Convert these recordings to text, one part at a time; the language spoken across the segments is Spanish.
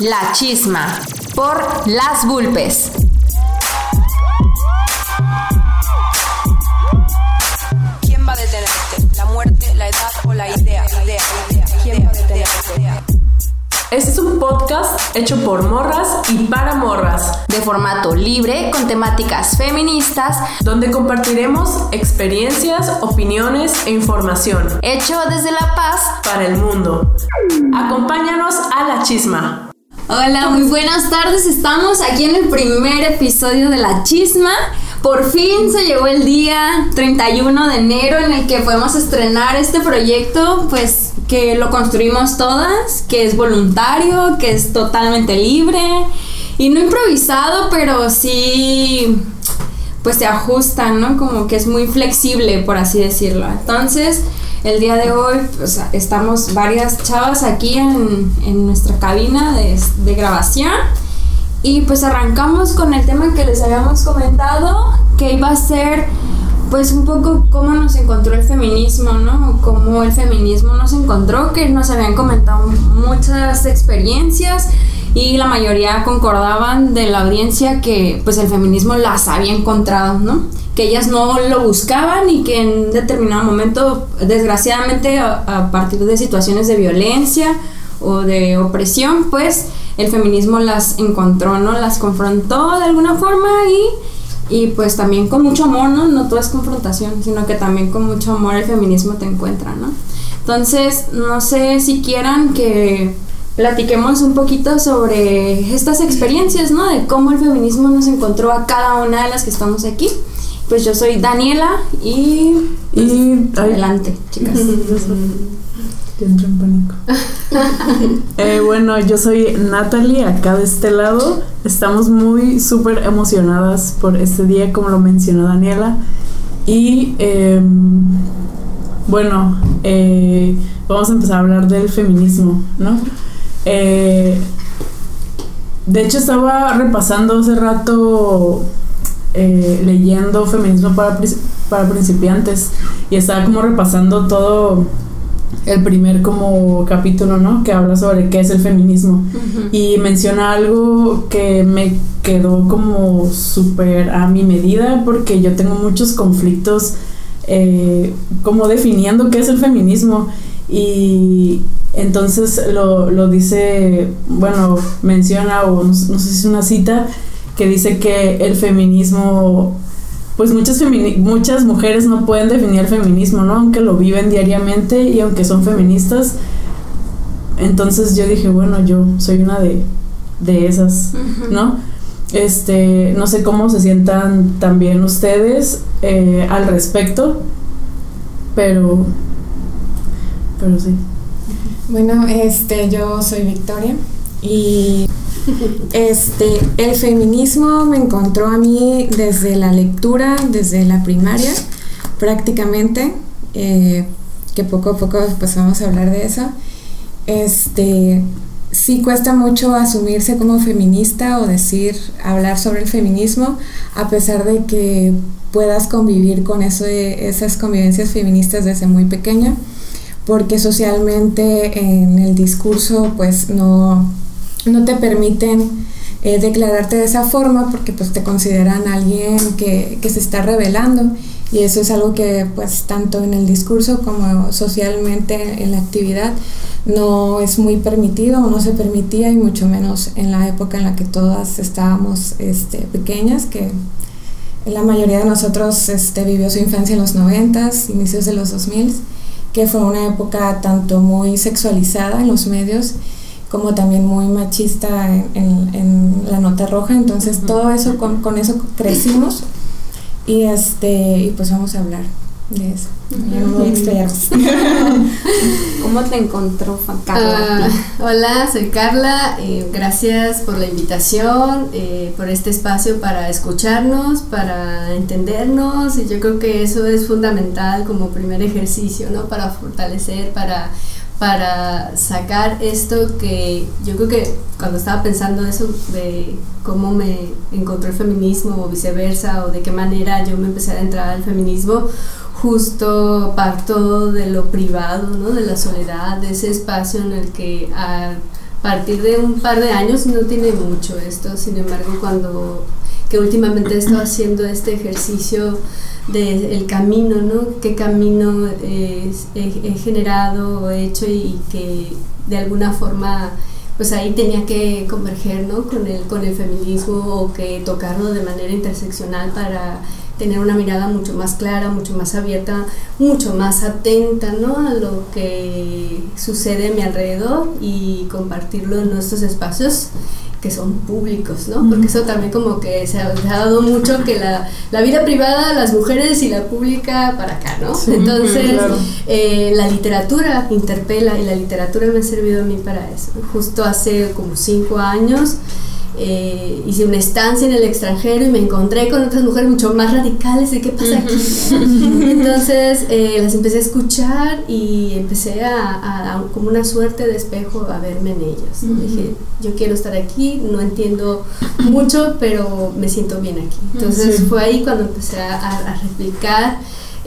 La Chisma por Las Vulpes. ¿Quién va a detenerte? ¿La muerte, la edad o la idea? idea, idea. ¿Quién va a detenerte? Este es un podcast hecho por morras y para morras, De formato libre, con temáticas feministas, donde compartiremos experiencias, opiniones e información hecho desde La Paz. para el mundo. Acompáñanos a la chisma. Hola, muy buenas tardes. Estamos aquí en el primer episodio de La Chisma. Por fin se llegó el día 31 de enero en el que podemos estrenar este proyecto, pues que lo construimos todas, que es voluntario, que es totalmente libre y no improvisado, pero sí pues se ajusta, ¿no? Como que es muy flexible, por así decirlo. Entonces, el día de hoy, pues estamos varias chavas aquí en, en nuestra cabina de, de grabación. Y pues arrancamos con el tema que les habíamos comentado, que iba a ser pues un poco cómo nos encontró el feminismo, ¿no? Cómo el feminismo nos encontró, que nos habían comentado muchas experiencias y la mayoría concordaban de la audiencia que pues el feminismo las había encontrado, ¿no? Que ellas no lo buscaban y que en determinado momento, desgraciadamente, a, partir de situaciones de violencia o de opresión, pues el feminismo las encontró, ¿no? Las confrontó de alguna forma y, y pues también con mucho amor, ¿no? No todo confrontación, sino que también con mucho amor el feminismo te encuentra, ¿no? Entonces, no sé si quieran que platiquemos un poquito sobre estas experiencias, ¿no? De cómo el feminismo nos encontró a cada una de las que estamos aquí. Pues yo soy Daniela y... Y ay, Adelante, chicas. ya entré en pánico. Eh, bueno, yo soy Natalie, acá de este lado. Estamos muy súper emocionadas por este día, como lo mencionó Daniela. Y em, bueno, eh, vamos a empezar a hablar del feminismo, ¿no? Eh, de hecho, estaba repasando hace rato, eh, leyendo feminismo para, para principiantes y estaba como repasando todo el primer como capítulo, ¿no? Que habla sobre qué es el feminismo. Y menciona algo que me quedó como súper a mi medida porque yo tengo muchos conflictos eh, como definiendo qué es el feminismo y entonces lo, lo dice, bueno, menciona o no, no sé si es una cita que dice que el feminismo pues muchas, femini- muchas mujeres no pueden definir el feminismo, ¿no? Aunque lo viven diariamente y aunque son feministas. Entonces yo dije, bueno, yo soy una de, de esas, ¿no? Este, no sé cómo se sientan también ustedes eh, al respecto, pero, pero sí. Bueno, este, yo soy Victoria y este, el feminismo me encontró a mí desde la lectura, desde la primaria, prácticamente, eh, que poco a poco pues vamos a hablar de eso. Este, sí cuesta mucho asumirse como feminista o decir, hablar sobre el feminismo, a pesar de que puedas convivir con eso esas convivencias feministas desde muy pequeña porque socialmente en el discurso pues no, no te permiten eh, declararte de esa forma porque pues te consideran alguien que, que se está rebelando. Y eso es algo que pues tanto en el discurso como socialmente en la actividad no es muy permitido o no se permitía y mucho menos en la época en la que todas estábamos este, pequeñas que la mayoría de nosotros este, vivió su infancia en los noventas, inicios de los 2000 que fue una época tanto muy sexualizada en los medios como también muy machista en, en- en la nota roja. Entonces todo eso, con, con eso crecimos y, este, y pues vamos a hablar de eso. ¿Cómo te encontró, Carla? Ah, hola, soy Carla. eh, gracias por la invitación, eh, por este espacio para escucharnos, para entendernos. Y yo creo que eso es fundamental como primer ejercicio, ¿no? Para fortalecer, para, para sacar esto que yo creo que cuando estaba pensando eso de cómo me encontró el feminismo o viceversa, o de qué manera yo me empecé a entrar al feminismo, justo parto de lo privado, ¿no? de la soledad, de ese espacio en el que a partir de un par de años, no tiene mucho esto, sin embargo, cuando que últimamente he estado haciendo este ejercicio del camino, ¿no? ¿Qué camino he, he generado o he hecho y que de alguna forma pues ahí tenía que converger ¿no? con, el, con el feminismo o que tocarlo de manera interseccional para tener una mirada mucho más clara, mucho más abierta, mucho más atenta ¿no? a lo que sucede a mi alrededor y compartirlo en nuestros espacios que son públicos, ¿no? Porque eso también como que se ha, dado mucho que la, la, vida privada, las mujeres y la pública para acá, ¿no? Entonces, eh, la literatura interpela y la literatura me ha servido a mí para eso. Justo hace como cinco años eh, hice una estancia en el extranjero y me encontré con otras mujeres mucho más radicales de qué pasa aquí. Entonces eh, las empecé a escuchar y empecé a, como una suerte de espejo a verme en ellas. Dije, yo quiero estar aquí, no entiendo mucho, pero me siento bien aquí. Entonces fue ahí cuando empecé a, replicar.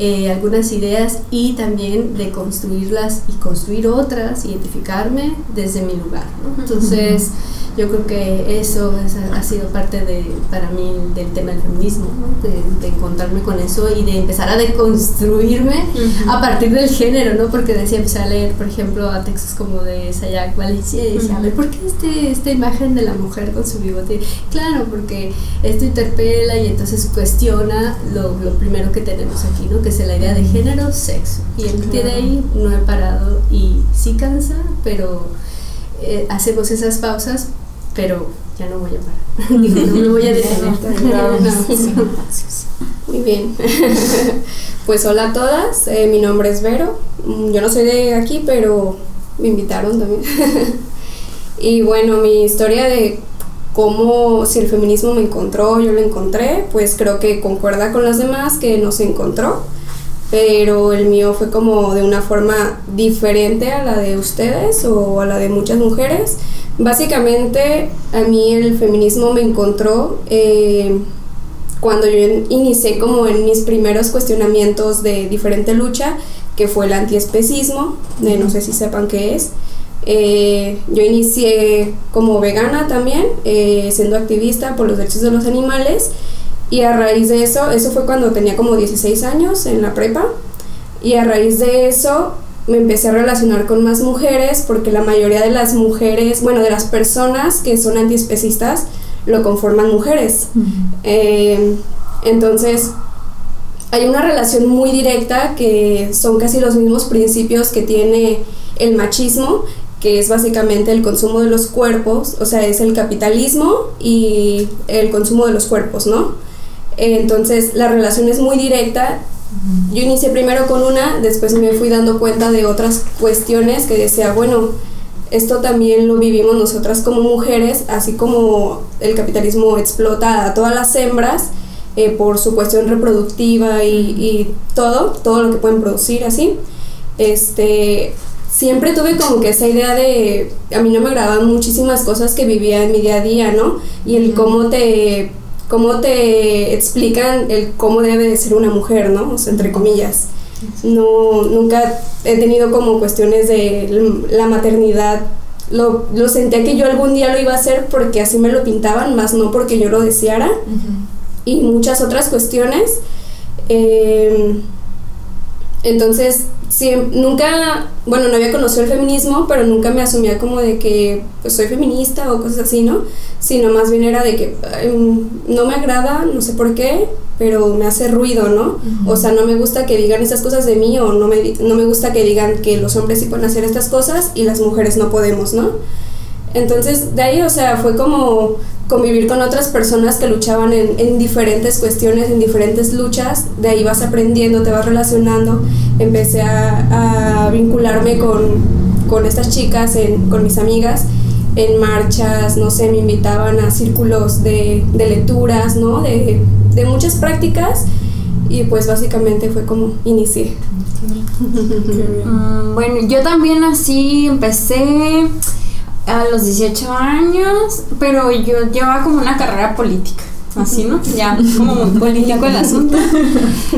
Eh, algunas ideas y también de construirlas y construir otras, identificarme desde mi lugar. Entonces, yo creo que eso ha sido parte de, para mí del tema del feminismo, de, encontrarme con eso y de empezar a deconstruirme a partir del género, ¿no? Porque decía, empecé a leer, por ejemplo, a textos como de Sayak Valencia y decía, a ver, ¿por qué este, esta imagen de la mujer con su bigote? Claro, porque esto interpela y entonces cuestiona lo, lo primero que tenemos aquí, ¿no? Que es la idea de género, sexo. Y a partir de ahí no he parado y sí cansa, pero... Eh, hacemos esas pausas pero ya no voy a parar. no me voy a detener. Muy bien. pues hola a todas, eh, mi nombre es Vero. Mm, yo no soy de aquí, pero me invitaron también. y bueno, mi historia de cómo si el feminismo me encontró, yo lo encontré, pues creo que concuerda con las demás que no se encontró, pero el mío fue como de una forma diferente a la de ustedes o a la de muchas mujeres Básicamente a mí el feminismo me encontró eh, cuando yo inicié como en mis primeros cuestionamientos de diferente lucha, que fue el antiespecismo, de no sé si sepan qué es. Eh, yo inicié como vegana también, eh, siendo activista por los derechos de los animales y a raíz de eso, eso fue cuando tenía como 16 años en la prepa y a raíz de eso me empecé a relacionar con más mujeres porque la mayoría de las mujeres, bueno, de las personas que son antiespecistas lo conforman mujeres. Eh, entonces, hay una relación muy directa que son casi los mismos principios que tiene el machismo, que es básicamente el consumo de los cuerpos, o sea, es el capitalismo y el consumo de los cuerpos, ¿no? Entonces, la relación es muy directa yo inicié primero con una, después me fui dando cuenta de otras cuestiones que decía, bueno, esto también lo vivimos nosotras como mujeres, así como el capitalismo explota a todas las hembras eh, por su cuestión reproductiva y, y, todo, todo lo que pueden producir así. Este, siempre tuve como que esa idea de, a mí no me agradaban muchísimas cosas que vivía en mi día a día, ¿no? Y el cómo te cómo te explican el cómo debe de ser una mujer, ¿no? O sea, entre comillas. No, nunca he tenido como cuestiones de la maternidad. Lo, lo, sentía que yo algún día lo iba a hacer porque así me lo pintaban, más no porque yo lo deseara. Y muchas otras cuestiones. Eh, entonces, sí, nunca, bueno, no había conocido el feminismo, pero nunca me asumía como de que pues, soy feminista o cosas así, ¿no? Sino más bien era de que no me agrada, no sé por qué, pero me hace ruido, ¿no? O sea, no me gusta que digan estas cosas de mí o no me, no me gusta que digan que los hombres sí pueden hacer estas cosas y las mujeres no podemos, ¿no? Entonces, de ahí, o sea, fue como convivir con otras personas que luchaban en, en, diferentes cuestiones, en diferentes luchas, de ahí vas aprendiendo, te vas relacionando, empecé a, a vincularme con, con, estas chicas, en, con mis amigas, en marchas, no sé, me invitaban a círculos de, de lecturas, ¿no? De, de, muchas prácticas y pues básicamente fue como inicié. Mm, bueno, yo también así empecé a los 18 años, pero yo llevaba como una carrera política. Así, ¿no? Ya, como político el asunto.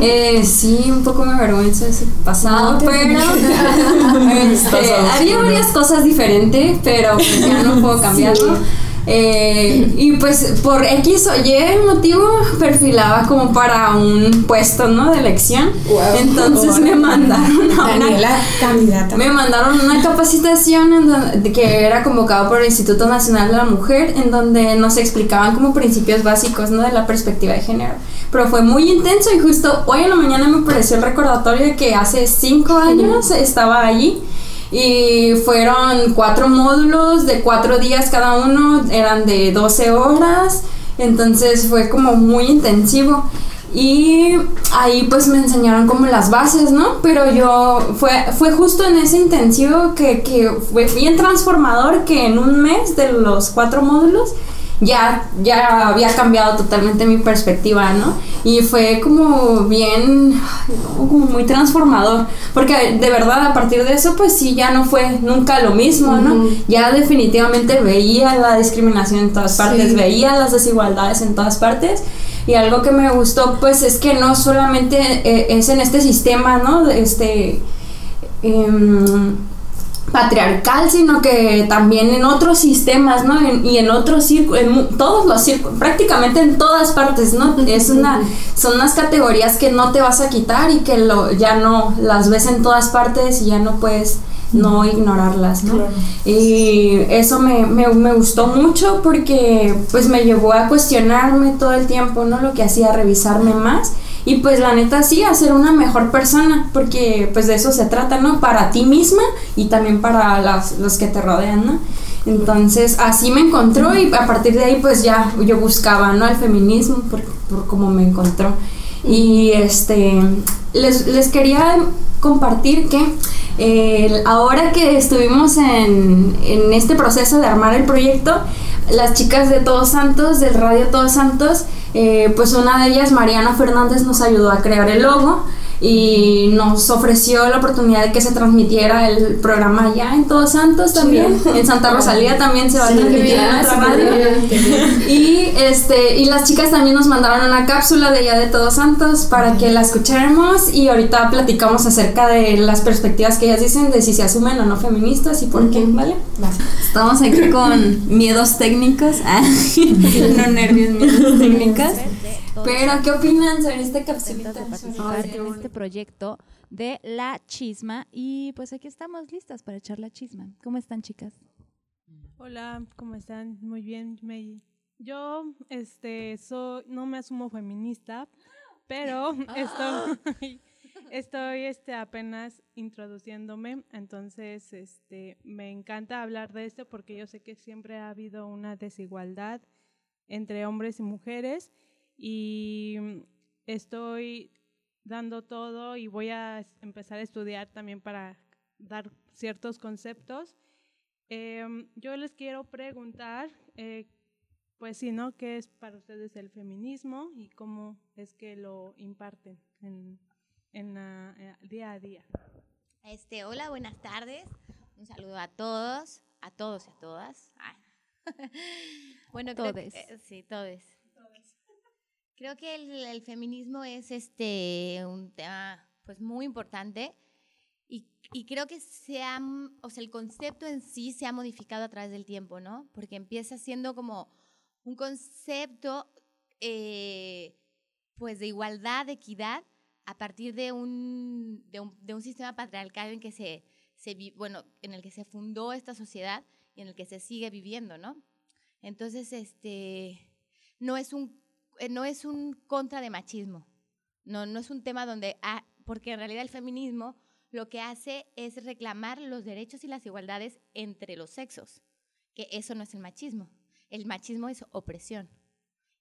Eh, sí, un poco me avergüenza ese pasado, pero este, haría varias cosas diferentes, pero pues ya no puedo cambiarlo. Eh, y pues por X o Y motivo perfilaba como para un puesto, ¿no? De elección. Entonces me mandaron a una Daniela, candidata. me mandaron una capacitación en donde- que era convocado por el Instituto Nacional de la Mujer, en donde nos explicaban como principios básicos ¿no? de la perspectiva de género. Pero fue muy intenso y justo hoy en la mañana me apareció el recordatorio de que hace cinco años estaba allí. Y fueron cuatro módulos de cuatro días cada uno, eran de 12 horas, entonces fue como muy intensivo. Y ahí pues me enseñaron como las bases, ¿no? Pero yo, fue, fue justo en ese intensivo que, que fue bien transformador que en un mes de los cuatro módulos ya, ya había cambiado totalmente mi perspectiva, ¿no? Y fue como bien, como muy transformador, porque de verdad a partir de eso pues sí, ya no fue nunca lo mismo, ¿no? Ya definitivamente veía la discriminación en todas partes, veía las desigualdades en todas partes. Y algo que me gustó pues es que no solamente eh, es en este sistema, ¿no? Este, em, patriarcal, sino que también en otros sistemas, ¿no? En- y en otros círculos, en todos los círculos, prácticamente en todas partes, ¿no? Es una, son unas categorías que no te vas a quitar y que lo, ya no las ves en todas partes y ya no puedes no ignorarlas, ¿no? Y eso me, me, me gustó mucho porque pues me llevó a cuestionarme todo el tiempo, ¿no? Lo que hacía, revisarme más. Y pues la neta sí, a ser una mejor persona, porque pues de eso se trata, ¿no? Para ti misma y también para las- los que te rodean, ¿no? Entonces así me encontró y a partir de ahí pues ya yo buscaba, ¿no? El feminismo por, por cómo me encontró. Y este, les, les quería compartir que eh, ahora que estuvimos en, en este proceso de armar el proyecto, las chicas de Todos Santos, del Radio Todos Santos, eh, pues una de ellas, Mariana Fernández, nos ayudó a crear el logo y nos ofreció la oportunidad de que se transmitiera el programa allá en Todos Santos también. En Santa Rosalía también se va a transmitir en nuestra radio. Y este y las chicas también nos mandaron una cápsula de allá de Todos Santos para que la escucháramos y ahorita platicamos acerca de las perspectivas que ellas dicen de si se asumen o no feministas y por qué, ¿vale? Estamos aquí con miedos técnicos, no nervios, miedos técnicos. Pero ¿qué opinan sobre este capsulita? de participar en este proyecto de La Chisma y pues aquí estamos listas para echar la chisma. ¿Cómo están chicas? Hola, ¿cómo están? Muy bien, May. Yo, este, soy, no me asumo feminista, pero estoy, estoy, este, apenas introduciéndome, entonces, este, me encanta hablar de esto porque yo sé que siempre ha habido una desigualdad entre hombres y mujeres y estoy dando todo y voy a empezar a estudiar también para dar ciertos conceptos. Em, yo les quiero preguntar, eh, pues sí, ¿no? ¿Qué es para ustedes el feminismo y cómo es que lo imparten en, en la, eh, día a día? Este, hola, buenas tardes. Un saludo a todos, a todos y a todas. Ah. bueno, Todes. eh, sí, todos. Creo que el, el feminismo es este un tema pues muy importante y, y creo que se ha, o sea, el concepto en sí se ha modificado a través del tiempo, ¿no? Porque empieza siendo como un concepto eh, pues de igualdad, de equidad, a partir de un, de un, de un sistema patriarcal en que se, se bueno, en el que se fundó esta sociedad y en el que se sigue viviendo, ¿no? Entonces, este, no es un, no es un contra de machismo, no, no es un tema donde, ah, porque en realidad el feminismo lo que hace es reclamar los derechos y las igualdades entre los sexos, que eso no es el machismo, el machismo es opresión.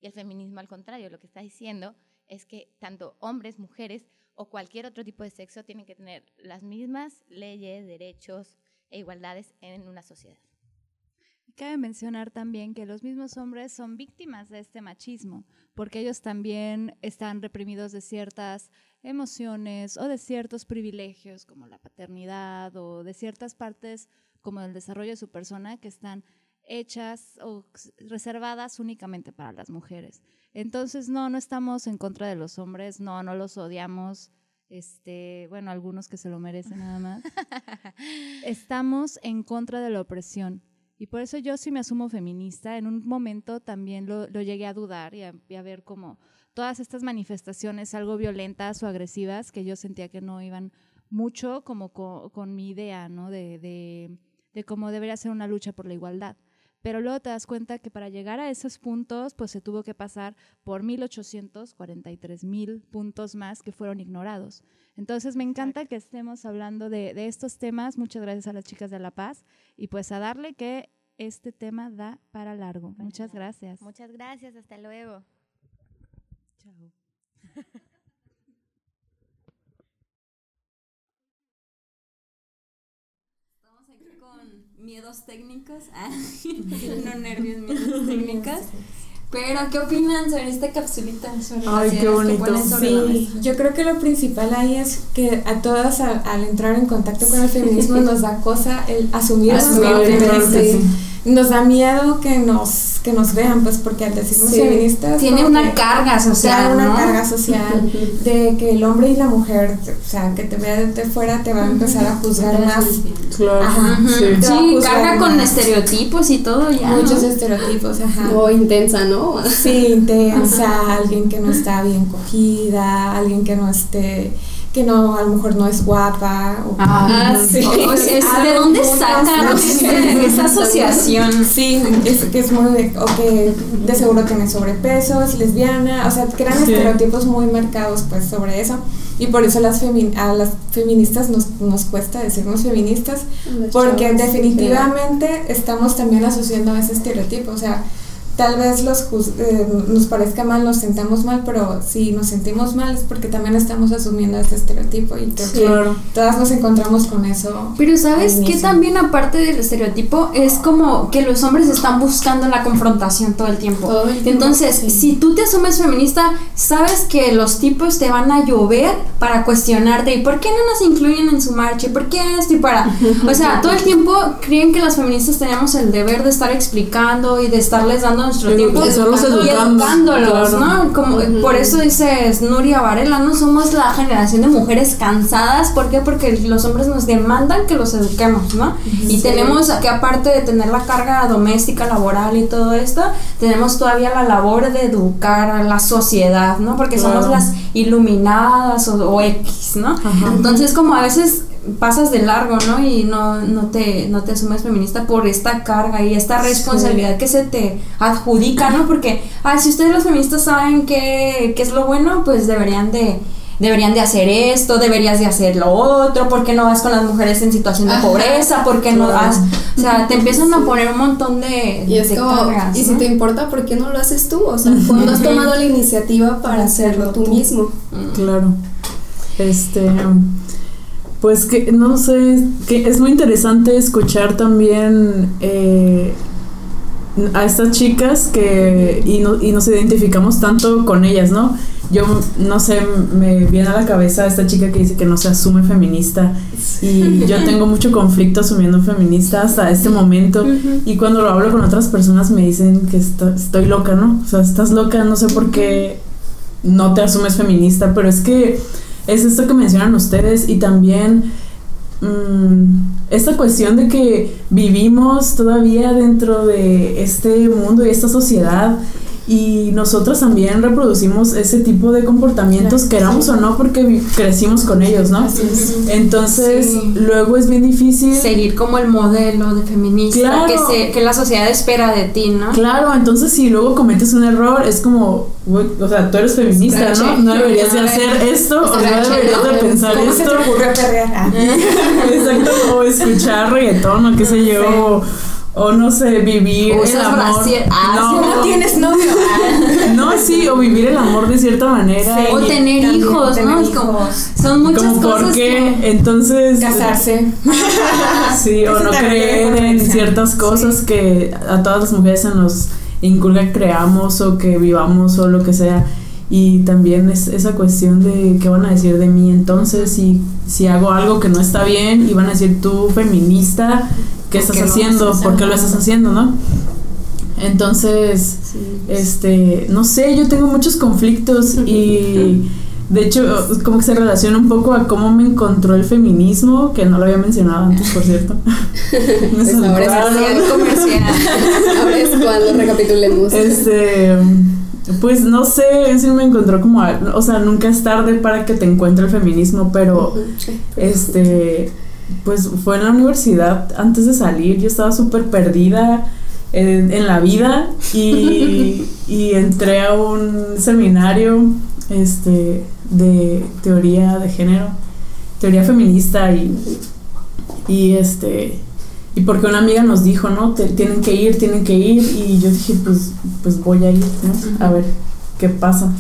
Y el feminismo, al contrario, lo que está diciendo es que tanto hombres, mujeres o cualquier otro tipo de sexo tienen que tener las mismas leyes, derechos e igualdades en una sociedad. Cabe mencionar también que los mismos hombres son víctimas de este machismo, porque ellos también están reprimidos de ciertas emociones o de ciertos privilegios, como la paternidad o de ciertas partes como el desarrollo de su persona, que están hechas o reservadas únicamente para las mujeres. Entonces, no, no estamos en contra de los hombres, no, no los odiamos. Este, bueno, algunos que se lo merecen nada más. Estamos en contra de la opresión. Y por eso yo sí me asumo feminista. En un momento también lo, llegué a dudar y a, ver como todas estas manifestaciones algo violentas o agresivas que yo sentía que no iban mucho como co- con, mi idea, ¿no? De cómo debería ser una lucha por la igualdad. Pero luego te das cuenta que para llegar a esos puntos, pues se tuvo que pasar por 1843 mil puntos más que fueron ignorados. Entonces me encanta que estemos hablando de, de estos temas. Muchas gracias a las chicas de La Paz y pues a darle que este tema da para largo. Muchas gracias. Muchas gracias, hasta luego. Chao. Estamos aquí con miedos técnicos, ah, no nervios, miedos técnicas. Pero, ¿qué opinan sobre esta capsulita? Sobre Ay, qué bonito. ponen sobre la Sí, mesa? yo creo que lo principal ahí es que a todas al, al entrar en contacto con el feminismo nos da cosa el asumir Asumir. Nos da miedo que nos, que nos vean, pues porque al decirnos Sí. feministas... Tiene una carga social, una ¿no? carga social de que el hombre y la mujer, o sea, que te vea desde fuera te va a empezar a juzgar más. Claro. Ajá. Sí. Carga con más. estereotipos y todo ya. Muchos ¿no? estereotipos, ajá. O intensa, ¿no? Sí, intensa, alguien que no está bien cogida, alguien que no esté, que no, a lo mejor no es guapa. O, Ah, sí. O sea, es- ¿De dónde sacan esa asociación? Sí, es que es muy de, o que de seguro tiene sobrepeso, es lesbiana, o sea, crean Sí. estereotipos muy marcados pues sobre eso y por eso las femi- a las feministas nos, nos cuesta decirnos feministas porque definitivamente estamos también asociando ese estereotipo, o sea, tal vez los eh, nos parezca mal, nos sentamos mal, pero si nos sentimos mal es porque también estamos asumiendo ese estereotipo y creo que todas nos encontramos con eso. Pero ¿sabes inicio. también aparte del estereotipo? Es como que los hombres están buscando la confrontación todo el tiempo. Todo el tiempo, Entonces, sí. si tú te asumes feminista, sabes que los tipos te van a llover para cuestionarte. ¿Y por qué no nos incluyen en su marcha? ¿Y por qué esto? Y para... O sea, todo el tiempo creen que las feministas tenemos el deber de estar explicando y de estarles dando nuestro tiempo estarlos y educando, educándolos, claro. ¿no? Como, Por eso dices Nuria Varela, ¿no? Somos la generación de mujeres cansadas. ¿Por qué? Porque los hombres nos demandan que los eduquemos, ¿no? Y tenemos que aparte de tener la carga doméstica, laboral y todo esto, tenemos todavía la labor de educar a la sociedad, ¿no? Porque somos las iluminadas o, o X, ¿no? Entonces como a veces pasas de largo, ¿no? Y no, no, te, no te asumes feminista por esta carga y esta responsabilidad que se te adjudica, ¿no? Porque, ah, si ustedes los feministas saben qué, qué es lo bueno, pues deberían de deberían de hacer esto, deberías de hacer lo otro, ¿por qué no vas con las mujeres en situación de pobreza? ¿Por qué no vas? O sea, te empiezan a poner un montón de, Y es de como, cargas, y si te importa, ¿por qué no lo haces tú? O sea, ¿cuándo has tomado la iniciativa para hacerlo tú mismo? Claro. Este, pues que no sé, que es muy interesante escuchar también eh, a estas chicas que y, no- y nos identificamos tanto con ellas, ¿no? Yo no sé, me viene a la cabeza esta chica que dice que no se asume feminista y yo tengo mucho conflicto asumiendo feminista hasta este momento y cuando lo hablo con otras personas me dicen que estoy loca, ¿no? O sea, estás loca, no sé por qué no te asumes feminista, pero es que es esto que mencionan ustedes y también mm, esta cuestión de que vivimos todavía dentro de este mundo y esta sociedad y nosotros también reproducimos ese tipo de comportamientos, queramos o no, porque crecimos con ellos, ¿no? Entonces, Sí. luego es bien difícil. seguir como el modelo de feminista Claro. que, se, que la sociedad espera de ti, ¿no? Claro, entonces si luego cometes un error, es como, o sea, tú eres feminista, ¿no? No deberías de hacer esto, o no deberías de pensar ¿Cómo se esto. Exacto, o escuchar reggaetón o qué sé yo, o, no sé, vivir O el amor. Ah, no, Si no tienes novio. ah. no, sí, o vivir el amor de cierta manera. o tener también hijos, tener ¿no? Como- son muchas como cosas por qué, que- entonces Casarse. Sí, o no creer en ciertas cosas que a todas las mujeres se nos inculca que creamos o que vivamos o lo que sea. Y también es esa cuestión de qué van a decir de mí entonces si, si hago algo que no está bien y van a decir tú feminista ¿qué estás qué haciendo? ¿Por qué lo estás haciendo, no? Entonces, este, no sé, yo tengo muchos conflictos y de hecho como que se relaciona un poco a cómo me encontró el feminismo, que no lo había mencionado antes, por cierto. Me Pues ahora es comercial. Ahora es cuando recapitulemos. Este, pues no sé si me encontró como, a- o sea, nunca es tarde para que te encuentre el feminismo, pero este, pues fue en la universidad antes de salir, yo estaba súper perdida en, en la vida y, y entré a un seminario, este, de teoría de género, teoría feminista y, y este, y porque una amiga nos dijo, ¿no? Te- tienen que ir, tienen que ir. Y yo dije, pues, pues voy a ir, ¿no? A ver qué pasa.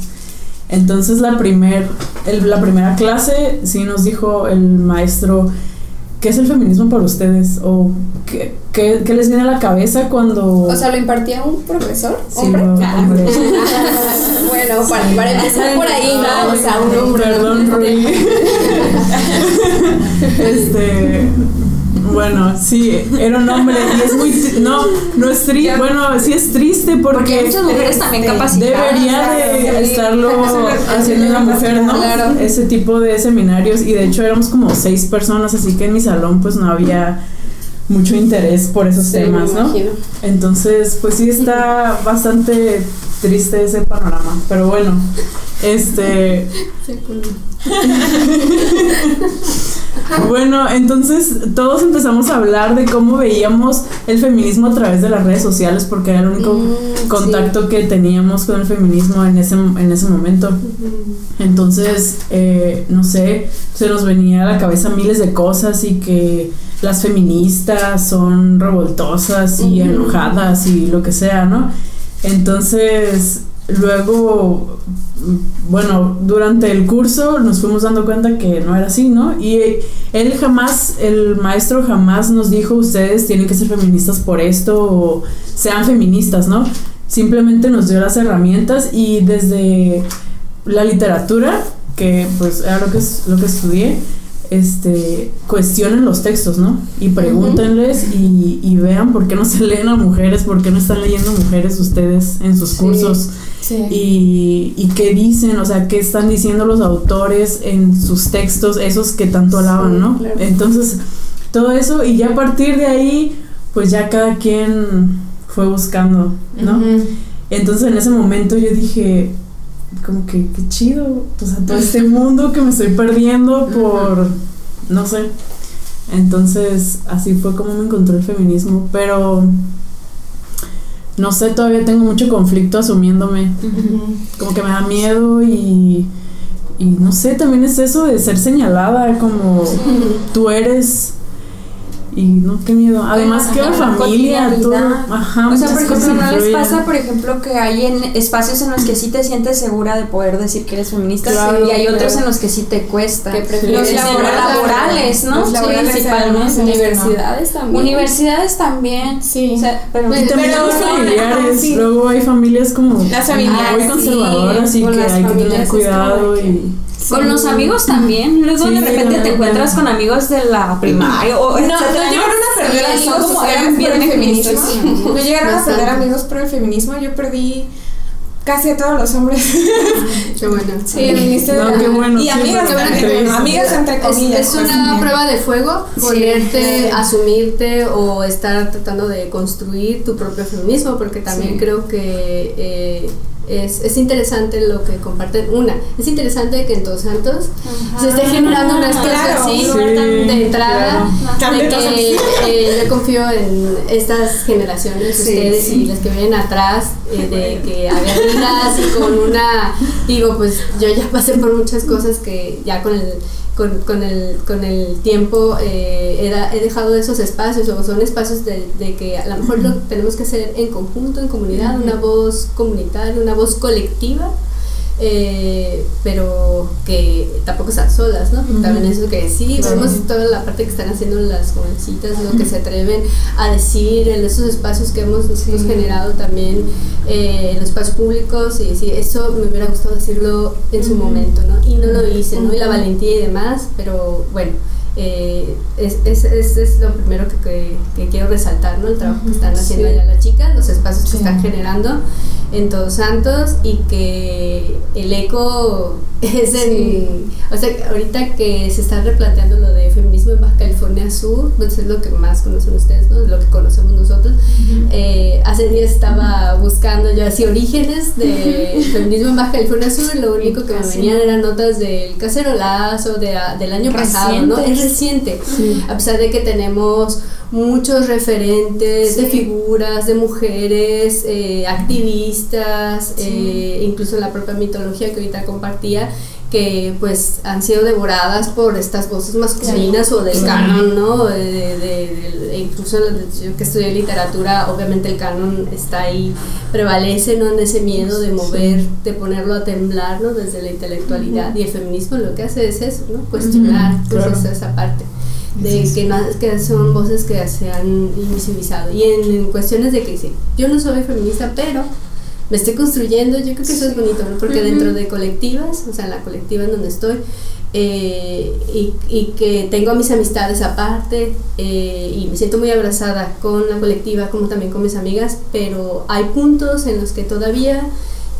Entonces la, primer, el- la primera clase sí nos dijo el maestro, ¿qué es el feminismo para ustedes? ¿O qué, qué- qué les viene a la cabeza cuando... O sea, lo impartía un profesor, Sí, no, hombre. bueno, para, para empezar por ahí, ¿no? O sea, un hombre. Perdón, Rui. este. Bueno, sí, era un hombre y es muy. No, no es triste. Bueno, sí es triste porque. Porque muchas mujeres también este, capacitadas. Debería de estarlo haciendo una mujer, ¿no? Claro. Ese tipo de seminarios. Y de hecho éramos como seis personas, así que en mi salón pues no había mucho interés por esos Sí, temas, ¿no? imagino. Entonces, pues sí está bastante triste ese panorama. Pero bueno, este. Bueno, entonces todos empezamos a hablar de cómo veíamos el feminismo a través de las redes sociales porque era el único Mm, contacto que teníamos con el feminismo en ese, en ese momento. Entonces, eh, no sé, se nos venía a la cabeza miles de cosas y que las feministas son revoltosas y enojadas y lo que sea, ¿no? Entonces, luego, bueno, durante el curso nos fuimos dando cuenta que no era así, ¿no? Y él jamás, el maestro jamás nos dijo, ustedes tienen que ser feministas por esto o sean feministas, ¿no? Simplemente nos dio las herramientas y desde la literatura, que pues era lo que, lo que estudié, este, cuestionen los textos, ¿no? Y pregúntenles y, y vean por qué no se leen a mujeres, por qué no están leyendo mujeres ustedes en sus cursos Sí. y, y qué dicen, o sea, qué están diciendo los autores en sus textos, esos que tanto alaban, ¿no? claro. Entonces, todo eso y ya a partir de ahí, pues ya cada quien fue buscando, ¿no? Entonces en ese momento yo dije, como que qué chido, o sea, todo este mundo que me estoy perdiendo por, no sé. Entonces así fue como me encontró el feminismo, pero no sé, todavía tengo mucho conflicto asumiéndome, como que me da miedo y, y no sé, también es eso de ser señalada como tú eres... Y no, qué miedo. Además, que la Ajá, familia, todo. Ajá, O sea, muchas por ejemplo, cosas ¿no les pasa, por ejemplo, que hay en espacios en los que sí te sientes segura de poder decir que eres feminista Claro, y hay otros claro. en los que sí te cuesta? Que prefieres los laboral- laborales, ¿no? Los Sí, principalmente. Universidades también. Universidades también. Sí. O sea, pero, Pues, Y también Pero los familiares, sí. luego hay familias como Las familiares, muy conservadoras y que hay que tener cuidado y Con los amigos también. Luego Sí, de repente te encuentras con amigos de la primaria o No, no llegaron a perder Sí, amigos como eran por bien el feminismo. feministas. No llegaron a perder amigos por el feminismo. Yo perdí casi a todos los hombres Qué bueno. feministas. No, qué bueno, y sí, amigas, triste. amigas entre Es, comillas. es pues, una prueba de fuego ponerte, asumirte o estar tratando de construir tu propio feminismo, porque también Sí. creo que eh, es, es interesante lo que comparten. Una, es interesante que en Todos Santos se esté generando una Claro, así, sí, de entrada, claro. de que eh, yo confío en estas generaciones, Sí, ustedes sí. y las que vienen atrás, eh, de que aguerridas y con una, digo, pues yo ya pasé por muchas cosas que ya con el con, con, el, con el tiempo eh, he, dejado esos espacios o son espacios de, de que a lo mejor lo tenemos que hacer en conjunto, en comunidad, una voz comunitaria, una voz colectiva, eh, pero que tampoco estar solas, ¿no? Porque también eso que sí, vemos toda la parte que están haciendo las jovencitas, lo que se atreven a decir en esos espacios que hemos nosotros generado también eh, en los espacios públicos y sí, eso me hubiera gustado decirlo en su momento, ¿no? Y no lo hice, ¿no? Y la valentía y demás, pero bueno, eh, es, es, es, es lo primero que, que- que quiero resaltar, ¿no? El trabajo que están haciendo allá las chicas, los espacios que están generando en Todos Santos y que el eco es en... O sea, ahorita que se está replanteando lo de feminismo en Baja California Sur, pues es lo que más conocen ustedes, ¿no? Es lo que conocemos nosotros. Eh, hace días estaba buscando yo así orígenes de feminismo en Baja California Sur y lo único que me venían eran notas del cacerolazo de, del año pasado, ¿no? Es reciente, a pesar de que tenemos muchos referentes de figuras, de mujeres, eh, activistas, eh, incluso la propia mitología que ahorita compartía, que pues han sido devoradas por estas voces masculinas o del canon, ¿no? De, de- de- incluso yo que estudié literatura, obviamente el canon está ahí, prevalece, ¿no? En ese miedo de mover, de ponerlo a temblar, ¿no? Desde la intelectualidad. Y el feminismo lo que hace es eso, ¿no? Cuestionar, pues claro. esa, esa parte. De que, no, que son voces que se han invisibilizado. Y en, en cuestiones de que sí, yo no soy feminista, pero me estoy construyendo, yo creo que eso es bonito, ¿no? Porque dentro de colectivas, o sea, la colectiva en donde estoy, eh, y, y que tengo a mis amistades aparte, eh, y me siento muy abrazada con la colectiva, como también con mis amigas, pero hay puntos en los que todavía